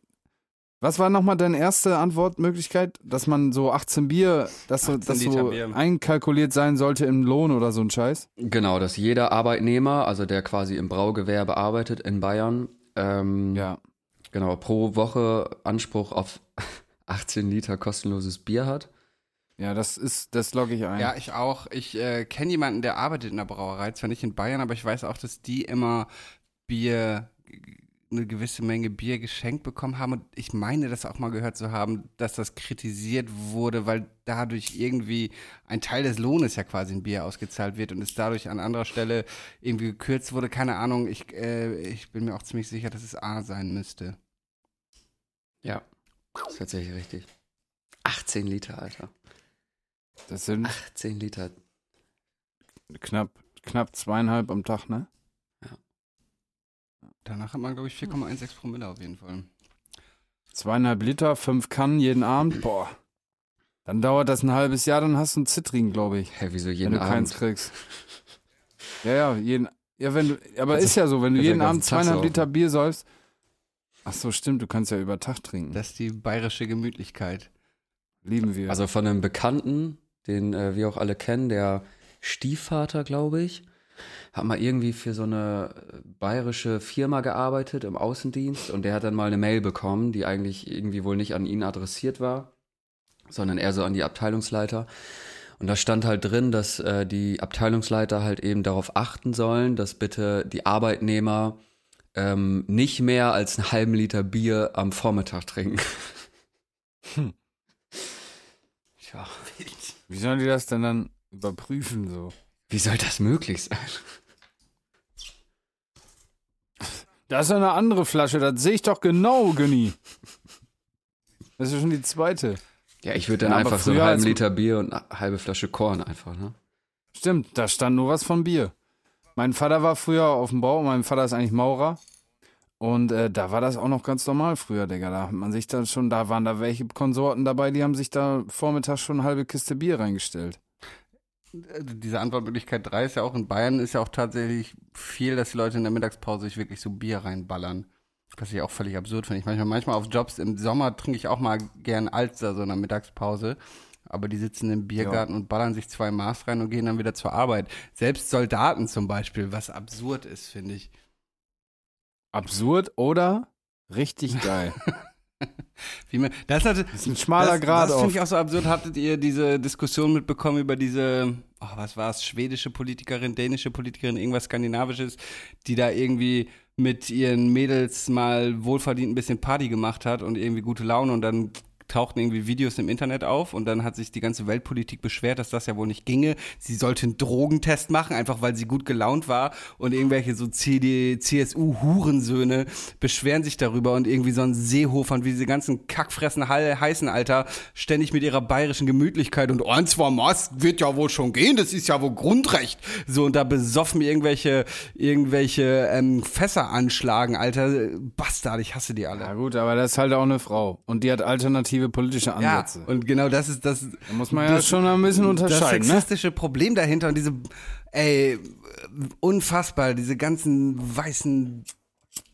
Was war nochmal deine erste Antwortmöglichkeit? Dass man so 18 Bier, dass so, 18 dass Liter so Bier. einkalkuliert sein sollte im Lohn oder so ein Scheiß? Genau, dass jeder Arbeitnehmer, also der quasi im Braugewerbe arbeitet in Bayern, ähm, Ja. genau, pro Woche Anspruch auf 18 Liter kostenloses Bier hat. Ja, das ist, das logge ich ein. Ja, ich auch. Ich äh, kenne jemanden, der arbeitet in der Brauerei, zwar nicht in Bayern, aber ich weiß auch, dass die immer Bier, eine gewisse Menge Bier geschenkt bekommen haben. Und ich meine, das auch mal gehört zu haben, dass das kritisiert wurde, weil dadurch irgendwie ein Teil des Lohnes ja quasi in Bier ausgezahlt wird und es dadurch an anderer Stelle irgendwie gekürzt wurde. Keine Ahnung. Ich, äh, ich bin mir auch ziemlich sicher, dass es A sein müsste. Ja, ist tatsächlich richtig. 18 Liter, Alter. Das sind 18 Liter. knapp, knapp zweieinhalb am Tag, ne? Danach hat man, glaube ich, 4,16 Promille auf jeden Fall. Zweieinhalb Liter, fünf Kannen jeden Abend. Boah. Dann dauert das ein halbes Jahr, dann hast du einen Zittrigen, glaube ich. Hä, wieso Wenn jeden du keins Abend? kriegst. Ja, ja, jeden. Ja, wenn du. Aber Kannst ist ja so, wenn du jeden den Abend zweieinhalb. Liter Bier säufst. Ach so, stimmt, du kannst ja über Tag trinken. Das ist die bayerische Gemütlichkeit. Lieben wir. Also von einem Bekannten, den äh, wir auch alle kennen, der Stiefvater, glaube ich, hat mal irgendwie für so eine äh, bayerische Firma gearbeitet im Außendienst und der hat dann mal eine Mail bekommen, die eigentlich irgendwie wohl nicht an ihn adressiert war, sondern eher so an die Abteilungsleiter. Und da stand halt drin, dass äh, die Abteilungsleiter halt eben darauf achten sollen, dass bitte die Arbeitnehmer ähm, nicht mehr als einen halben Liter Bier am Vormittag trinken. Hm. Tja, Wie sollen die das denn dann überprüfen so? Wie soll das möglich sein? Da ist ja eine andere Flasche, das sehe ich doch genau, Günni. Das ist ja schon die zweite. Ja, ich würde dann Ja, einfach so einen halben Liter Bier und eine halbe Flasche Korn einfach, ne? Stimmt, da stand nur was von Bier. Mein Vater war früher auf dem Bau, mein Vater ist eigentlich Maurer. Und äh, da war das auch noch ganz normal früher, Digga. Da hat man sich dann schon, da waren da welche Konsorten dabei, die haben sich da vormittags schon eine halbe Kiste Bier reingestellt. Äh, Diese Antwortmöglichkeit 3 ist ja auch in Bayern, ist ja auch tatsächlich viel, dass die Leute in der Mittagspause sich wirklich so Bier reinballern. Was ich auch völlig absurd finde. Ich manchmal, manchmal auf Jobs im Sommer trinke ich auch mal gern Alster so in der Mittagspause. Aber die sitzen im Biergarten und ballern sich zwei Maß rein und gehen dann wieder zur Arbeit. Selbst Soldaten zum Beispiel, was absurd ist, finde ich. Absurd oder richtig geil. Das, hat, Das ist ein schmaler das, Grad Das finde ich auch so absurd. Hattet ihr diese Diskussion mitbekommen über diese, oh, was war es, schwedische Politikerin, dänische Politikerin, irgendwas Skandinavisches, die da irgendwie mit ihren Mädels mal wohlverdient ein bisschen Party gemacht hat und irgendwie gute Laune und dann tauchten irgendwie Videos im Internet auf und dann hat sich die ganze Weltpolitik beschwert, dass das ja wohl nicht ginge. Sie sollte einen Drogentest machen, einfach weil sie gut gelaunt war und irgendwelche so CD, CSU-Hurensöhne beschweren sich darüber und irgendwie so ein Seehofer und wie diese ganzen Kackfressen heißen, Alter, ständig mit ihrer bayerischen Gemütlichkeit und ein, zwei Maß wird ja wohl schon gehen, das ist ja wohl Grundrecht. So und da besoffen irgendwelche, irgendwelche ähm, Fässer anschlagen, Alter. Bastard, ich hasse die alle. Ja gut, aber das ist halt auch eine Frau. Und die hat alternative politische Ja, Ansätze. und genau das ist das. da muss man ja das- schon ein bisschen das unterscheiden, ne? sexistische Problem dahinter und diese, ey, unfassbar, diese ganzen weißen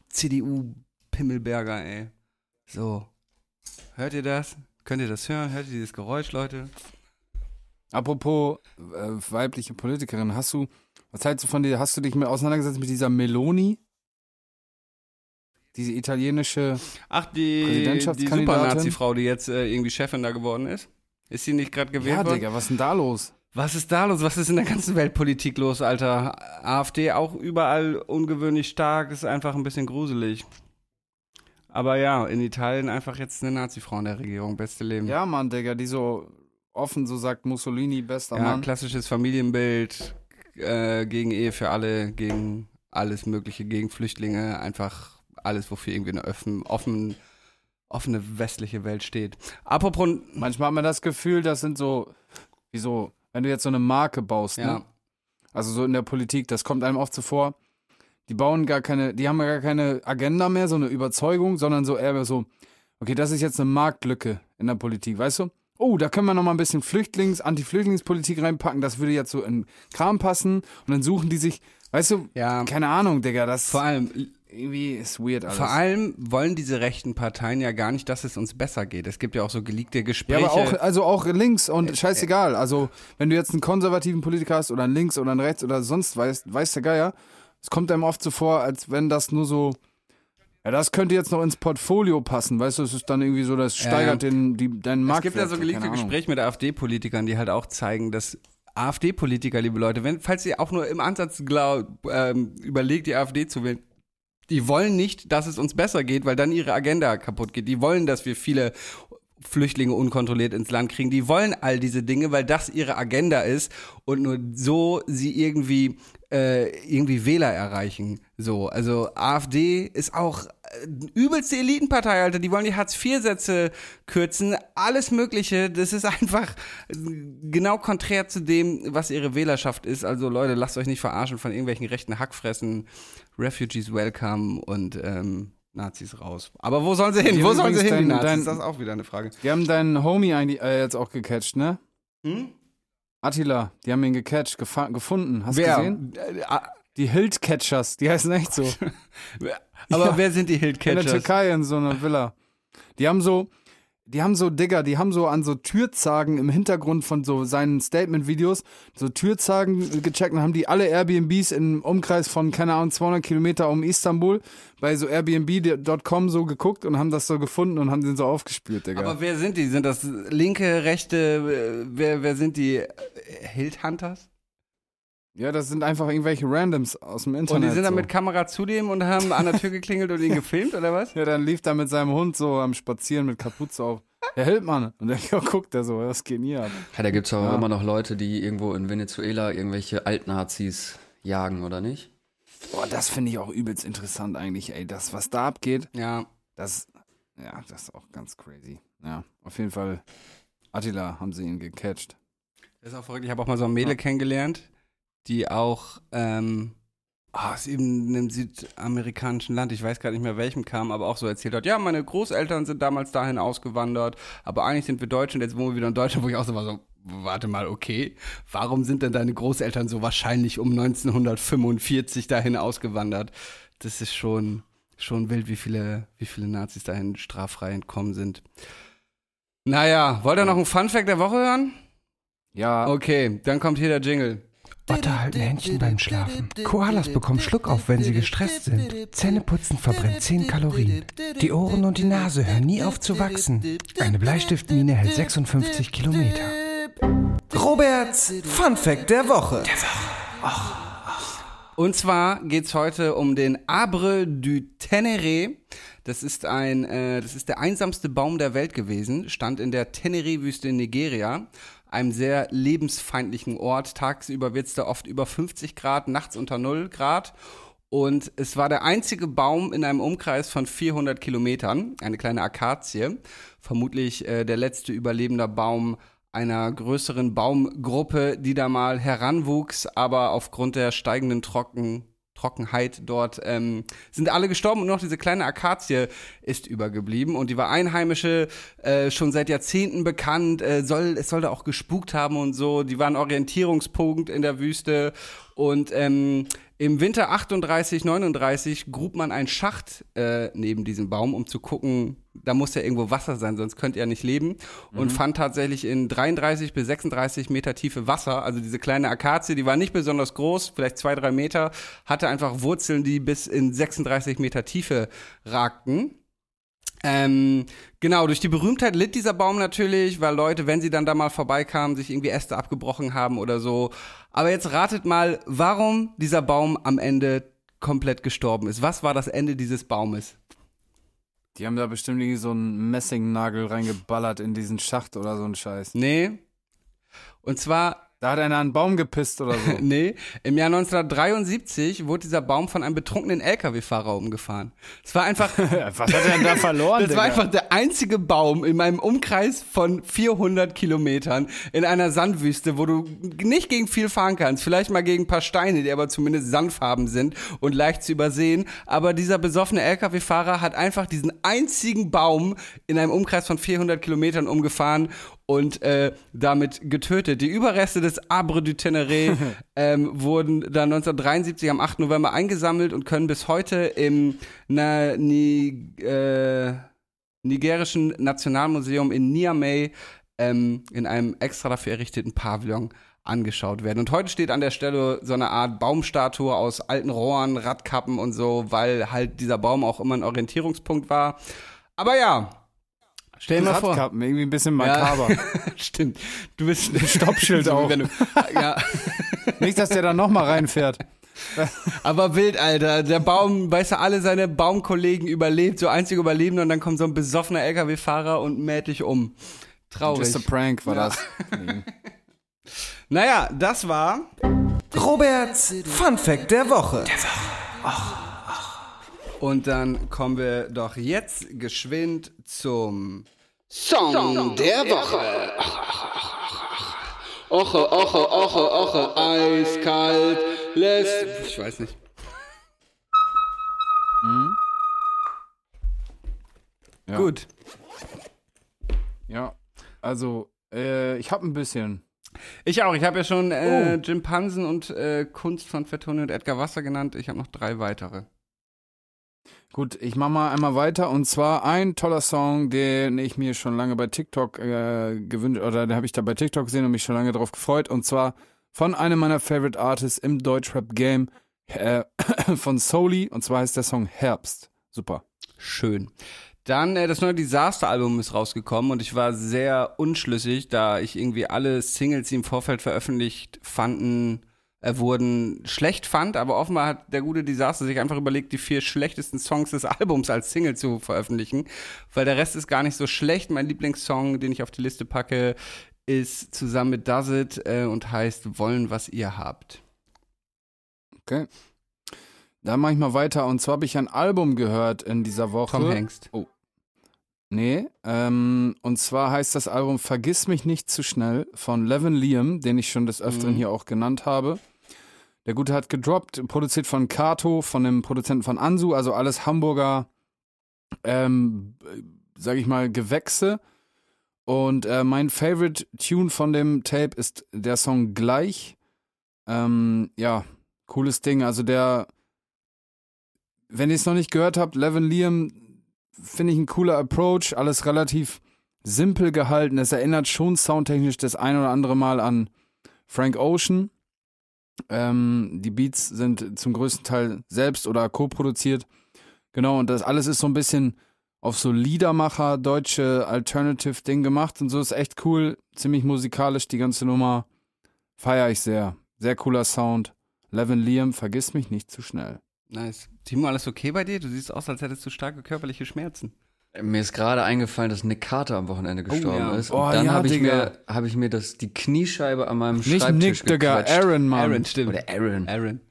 CDU-Pimmelberger, ey. So. Hört ihr das? Könnt ihr das hören? Hört ihr dieses Geräusch, Leute? Apropos äh, weibliche Politikerin, hast du, was hältst du von dir, hast du dich mit auseinandergesetzt mit dieser Meloni? Diese italienische, Ach, die, die Präsidentschaftskandidatin? Super-Nazi-Frau, die jetzt äh, irgendwie Chefin da geworden ist. Ist sie nicht gerade gewählt ja worden? Digga, was ist denn da los? Was ist da los? Was ist in der ganzen Weltpolitik los, Alter? AfD auch überall ungewöhnlich stark, ist einfach ein bisschen gruselig. Aber ja, in Italien einfach jetzt eine Nazi-Frau in der Regierung, beste Leben. Ja, Mann, Digga, die so offen so sagt Mussolini, bester Ja, Mann. klassisches Familienbild, äh, gegen Ehe für alle, gegen alles Mögliche, gegen Flüchtlinge, einfach alles, wofür irgendwie eine offen, offen, offene westliche Welt steht. Apropos, Manchmal hat man das Gefühl, das sind so, wie so, wenn du jetzt so eine Marke baust, ja, ne? Also so in der Politik, das kommt einem oft so vor, die bauen gar keine, die haben gar keine Agenda mehr, so eine Überzeugung, sondern so eher so, okay, das ist jetzt eine Marktlücke in der Politik, weißt du? Oh, da können wir noch mal ein bisschen Flüchtlings-, Anti-Flüchtlingspolitik reinpacken, das würde jetzt so in Kram passen und dann suchen die sich, weißt du, ja, keine Ahnung, Digga, das vor allem irgendwie ist weird alles. Vor allem wollen diese rechten Parteien ja gar nicht, dass es uns besser geht. Es gibt ja auch so geleakte ja, Gespräche. aber auch, also auch links und scheißegal. Also, wenn du jetzt einen konservativen Politiker hast oder einen links oder einen rechts oder sonst weißt, weiß der Geier, es kommt einem oft so vor, als wenn das nur so, ja, das könnte jetzt noch ins Portfolio passen, weißt du, es ist dann irgendwie so, das Ja, steigert ja. Den, die, deinen es Marktwert. gibt ja so geleakte. Gespräche mit AfD-Politikern, die halt auch zeigen, dass AfD-Politiker, liebe Leute, wenn, falls ihr auch nur im Ansatz glaub, ähm, überlegt, die AfD zu wählen, die wollen nicht, dass es uns besser geht, weil dann ihre Agenda kaputt geht. Die wollen, dass wir viele Flüchtlinge unkontrolliert ins Land kriegen. Die wollen all diese Dinge, weil das ihre Agenda ist und nur so sie irgendwie äh, irgendwie Wähler erreichen. So, also AfD ist auch äh, übelste Elitenpartei, Alter. Die wollen die Hartz-IV-Sätze kürzen, alles Mögliche. Das ist einfach genau konträr zu dem, was ihre Wählerschaft ist. Also Leute, lasst euch nicht verarschen von irgendwelchen rechten Hackfressen. Refugees welcome und ähm, Nazis raus. Aber wo sollen sie hin? Die Wo sollen sie hin, übrigens die dein- Nazis? dein- das ist auch wieder eine Frage. Die haben deinen Homie eigentlich äh, jetzt auch gecatcht, ne? Hm? Attila, die haben ihn gecatcht, gefunden. Hast du gesehen? Äh, ah, Die Hilt-Catchers, die heißen echt so. Aber Ja. wer sind die In der? Türkei in so einer Villa. Die haben so, die haben so, Digga, die haben so an so Türzagen im Hintergrund von so seinen Statement-Videos so Türzagen gecheckt und haben die alle Airbnbs im Umkreis von, keine Ahnung, 200 Kilometer um Istanbul bei so Airbnb.com so geguckt und haben das so gefunden und haben den so aufgespürt, Digga. Aber wer sind die? Sind das linke, rechte, äh, wer, wer sind die? Hilt-Hunters? Ja, das sind einfach irgendwelche Randoms aus dem Internet. Und die sind dann so. mit Kamera zu dem und haben an der Tür geklingelt und ihn gefilmt, oder was? Ja, dann lief er mit seinem Hund so am Spazieren mit Kapuze auf. Herr Hildmann. Und dann ja, guckt er so, was geht hier ab? Ja, da gibt es auch Ja. immer noch Leute, die irgendwo in Venezuela irgendwelche Altnazis jagen, oder nicht? Boah, das finde ich auch übelst interessant eigentlich, ey. Das, was da abgeht, Ja. das, ja, das ist auch ganz crazy. Ja, auf jeden Fall. Attila haben sie ihn gecatcht. Das ist auch verrückt. Ich habe auch mal so ein Mädel kennengelernt, die auch ähm, ah, aus einem südamerikanischen Land, ich weiß gar nicht mehr welchem kam, aber auch so erzählt hat, ja, meine Großeltern sind damals dahin ausgewandert, aber eigentlich sind wir Deutsche und jetzt wohnen wir wieder in Deutschland, wo ich auch so war, so, warte mal, okay, warum sind denn deine Großeltern so wahrscheinlich um 1945 dahin ausgewandert? Das ist schon, schon wild, wie viele, wie viele Nazis dahin straffrei entkommen sind. Naja, wollt ihr noch einen Funfact der Woche hören? Ja, Okay, dann kommt hier der Jingle. Otter halten Händchen beim Schlafen. Koalas bekommen Schluckauf, wenn sie gestresst sind. Zähneputzen verbrennt 10 Kalorien. Die Ohren und die Nase hören nie auf zu wachsen. Eine Bleistiftmine hält 56 Kilometer. Roberts Fun Fact der Woche. Und zwar geht's heute um den Arbre du Ténéré. Das ist ein, äh, das ist der einsamste Baum der Welt gewesen. Stand in der Teneré-Wüste in Nigeria, einem sehr lebensfeindlichen Ort. Tagsüber wird's da oft über 50 Grad, nachts unter 0 Grad. Und es war der einzige Baum in einem Umkreis von 400 Kilometern, eine kleine Akazie. Vermutlich äh, der letzte überlebende Baum einer größeren Baumgruppe, die da mal heranwuchs, aber aufgrund der steigenden Trocken, Trockenheit dort ähm, sind alle gestorben und noch diese kleine Akazie ist übergeblieben. Und die war einheimische äh, schon seit Jahrzehnten bekannt, äh, soll es soll da auch gespukt haben und so, die war ein Orientierungspunkt in der Wüste. Und ähm, im Winter 38, 39 grub man einen Schacht äh, neben diesem Baum, um zu gucken, da muss ja irgendwo Wasser sein, sonst könnte er nicht leben. Und fand tatsächlich in 33 bis 36 Meter Tiefe Wasser. Also diese kleine Akazie, die war nicht besonders groß, vielleicht zwei, drei Meter, hatte einfach Wurzeln, die bis in 36 Meter Tiefe ragten. Ähm, genau, durch die Berühmtheit litt dieser Baum natürlich, weil Leute, wenn sie dann da mal vorbeikamen, sich irgendwie Äste abgebrochen haben oder so. Aber jetzt ratet mal, warum dieser Baum am Ende komplett gestorben ist. Was war das Ende dieses Baumes? Die haben da bestimmt irgendwie so einen Messingnagel reingeballert in diesen Schacht oder so ein Scheiß. Nee. Und zwar Da hat einer einen Baum gepisst oder so. nee, im Jahr 1973 wurde dieser Baum von einem betrunkenen LKW-Fahrer umgefahren. Es war einfach, Was hat er denn da verloren? das war Digga? einfach der einzige Baum in meinem Umkreis von 400 Kilometern in einer Sandwüste, wo du nicht gegen viel fahren kannst. Vielleicht mal gegen ein paar Steine, die aber zumindest sandfarben sind und leicht zu übersehen. Aber dieser besoffene LKW-Fahrer hat einfach diesen einzigen Baum in einem Umkreis von 400 Kilometern umgefahren und äh, damit getötet. Die Überreste des Abre du Teneré ähm, wurden dann 1973 am 8. November eingesammelt und können bis heute im na, ni, äh, nigerischen Nationalmuseum in Niamey ähm, in einem extra dafür errichteten Pavillon angeschaut werden. Und heute steht an der Stelle so eine Art Baumstatue aus alten Rohren, Radkappen und so, weil halt dieser Baum auch immer ein Orientierungspunkt war. Aber ja, stell dir mal vor. Radkappen, irgendwie ein bisschen makaber. Ja, stimmt. Du bist ein Stoppschild auch. Wenn du, ja. Nicht, dass der da nochmal reinfährt. Aber wild, Alter. Der Baum, weißt du, alle seine Baumkollegen überlebt, so einzige Überlebende und dann kommt so ein besoffener LKW-Fahrer und mäht dich um. Traurig. Just a prank war Ja. das. Naja, das war. Roberts Fun Fact der Woche. Und dann kommen wir doch jetzt geschwind zum. Song der Woche. Oche, oche, oche, oche, eiskalt lässt. Ich weiß nicht. Ja. Gut. Ja, also, äh, ich habe ein bisschen. Ich auch. Ich habe ja schon äh, Oh. Jim Pansen und äh, Kunst von Fettoni und Edgar Wasser genannt. Ich habe noch drei weitere. Gut, ich mache mal einmal weiter und zwar ein toller Song, den ich mir schon lange bei TikTok äh, gewünscht oder den habe ich da bei TikTok gesehen und mich schon lange drauf gefreut und zwar von einem meiner Favorite Artists im Deutschrap Game äh, von Soli und zwar heißt der Song Herbst. Super. Schön. Dann äh, das neue Disaster-Album ist rausgekommen und ich war sehr unschlüssig, da ich irgendwie alle Singles, die im Vorfeld veröffentlicht fanden, wurden schlecht fand, aber offenbar hat der gute Disaster sich einfach überlegt, die vier schlechtesten Songs des Albums als Single zu veröffentlichen, weil der Rest ist gar nicht so schlecht. Mein Lieblingssong, den ich auf die Liste packe, ist zusammen mit Does It äh, und heißt Wollen, was ihr habt. Okay. Dann mache ich mal weiter und zwar habe ich ein Album gehört in dieser Woche. Tom Hengst. Nee, ähm, und zwar heißt das Album Vergiss mich nicht zu schnell von Levin Liam, den ich schon des Öfteren Mhm. hier auch genannt habe. Der Gute hat gedroppt, produziert von Kato, von dem Produzenten von Ansu, also alles Hamburger, ähm, sag ich mal, Gewächse. Und äh, mein Favorite Tune von dem Tape ist der Song Gleich. Ähm, ja, cooles Ding. Also der, wenn ihr es noch nicht gehört habt, Levin Liam finde ich ein cooler Approach, alles relativ simpel gehalten. Es erinnert schon soundtechnisch das ein oder andere Mal an Frank Ocean. Ähm, die Beats sind zum größten Teil selbst oder co-produziert. Genau, und das alles ist so ein bisschen auf so Liedermacher, deutsche Alternative-Ding gemacht und so ist echt cool. Ziemlich musikalisch, die ganze Nummer. Feier ich sehr. Sehr cooler Sound. Levin Liam, vergiss mich nicht zu schnell. Nice. Timo, alles okay bei dir? Du siehst aus, als hättest du starke körperliche Schmerzen. Mir ist gerade eingefallen, dass Nick Carter am Wochenende gestorben ja. ist. Oh, Und dann ja, habe ich, mir, hab ich mir das, die Kniescheibe an meinem Nicht Schreibtisch Nick, Digga. Aaron, Mann. Aaron, stimmt. Oder Aaron. Aaron.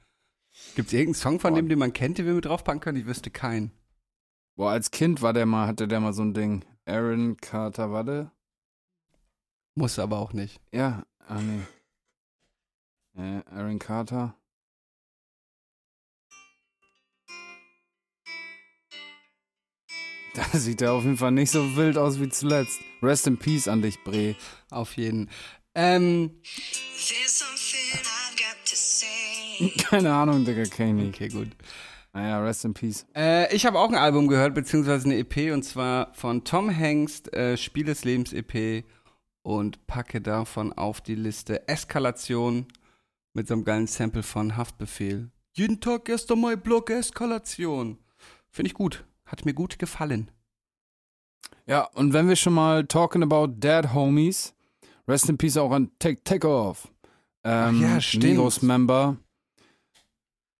Gibt es irgendeinen Song von dem, den man kennt, den wir mit draufpacken können? Ich wüsste keinen. Boah, als Kind war der mal, hatte der mal so ein Ding. Aaron Carter, warte. Muss aber auch nicht. Ja, ah nee. Äh, Aaron Carter. Da sieht er auf jeden Fall nicht so wild aus wie zuletzt. Rest in Peace an dich, Bre. Auf jeden. Ähm. Keine Ahnung, Digga, kenn ich nicht. okay, gut. Naja, Rest in Peace. Äh, ich habe auch ein Album gehört, beziehungsweise eine EP, und zwar von Tom Hengst, äh, Spiel des Lebens EP, und packe davon auf die Liste Eskalation mit so einem geilen Sample von Haftbefehl. Jeden Tag gestern mein Blog Eskalation. Finde ich gut. Hat mir gut gefallen. Ja, und wenn wir schon mal talking about dead homies, Rest in Peace auch an Take, Take Off. Ähm, Ach ja, stimmt. Migos-Member.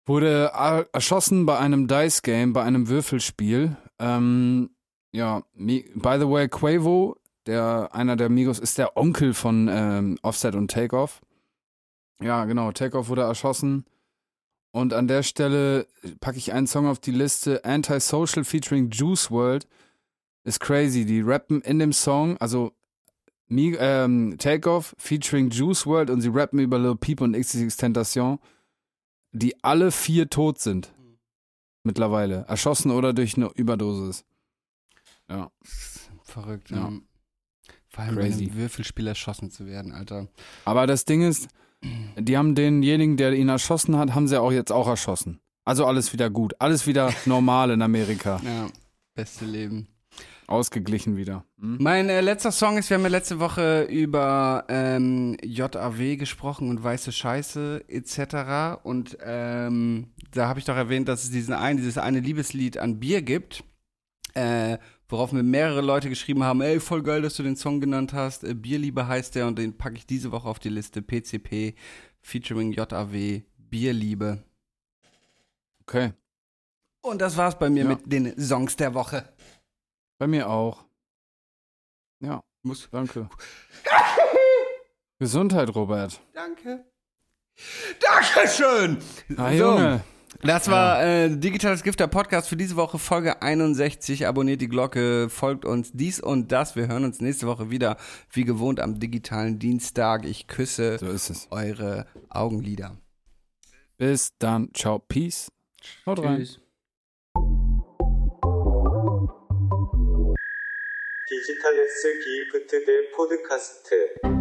Wurde er- erschossen bei einem Dice-Game, bei einem Würfelspiel. Ähm, ja, by the way, Quavo, der, einer der Migos, ist der Onkel von ähm, Offset und Takeoff. Ja, genau, Takeoff wurde erschossen. Und an der Stelle packe ich einen Song auf die Liste, Antisocial featuring Juice World. Ist crazy. Die rappen in dem Song, also ähm, Takeoff featuring Juice World und sie rappen über Lil Peep und XXXTentacion, die alle vier tot sind. Mittlerweile. Erschossen oder durch eine Überdosis. Ja. Verrückt, Ja. ja. Vor allem Crazy. bei einem Würfelspiel erschossen zu werden, Alter. Aber das Ding ist, die haben denjenigen, der ihn erschossen hat, haben sie auch jetzt auch erschossen. Also alles wieder gut. Alles wieder normal in Amerika. Ja, beste Leben. Ausgeglichen wieder. Hm? Mein äh, letzter Song ist, wir haben ja letzte Woche über ähm, JAW gesprochen und weiße Scheiße etc. Und ähm, da habe ich doch erwähnt, dass es diesen einen, dieses eine Liebeslied an Bier gibt, äh, worauf mir mehrere Leute geschrieben haben, ey, voll geil, dass du den Song genannt hast. Äh, Bierliebe heißt der und den packe ich diese Woche auf die Liste. PCP featuring JAW, Bierliebe. Okay. Und das war's bei mir Ja. mit den Songs der Woche. Bei mir auch. Ja, Muss. danke. Gesundheit, Robert. Danke. Dankeschön! Ah, So. Junge. Das war äh, Digitales Gift, der Podcast für diese Woche, Folge 61. Abonniert die Glocke, folgt uns dies und das. Wir hören uns nächste Woche wieder, wie gewohnt, am digitalen Dienstag. Ich küsse So ist es. eure Augenlider. Bis dann. Ciao. Peace. Haut rein. 디지털 S 기프트 대 포드카스트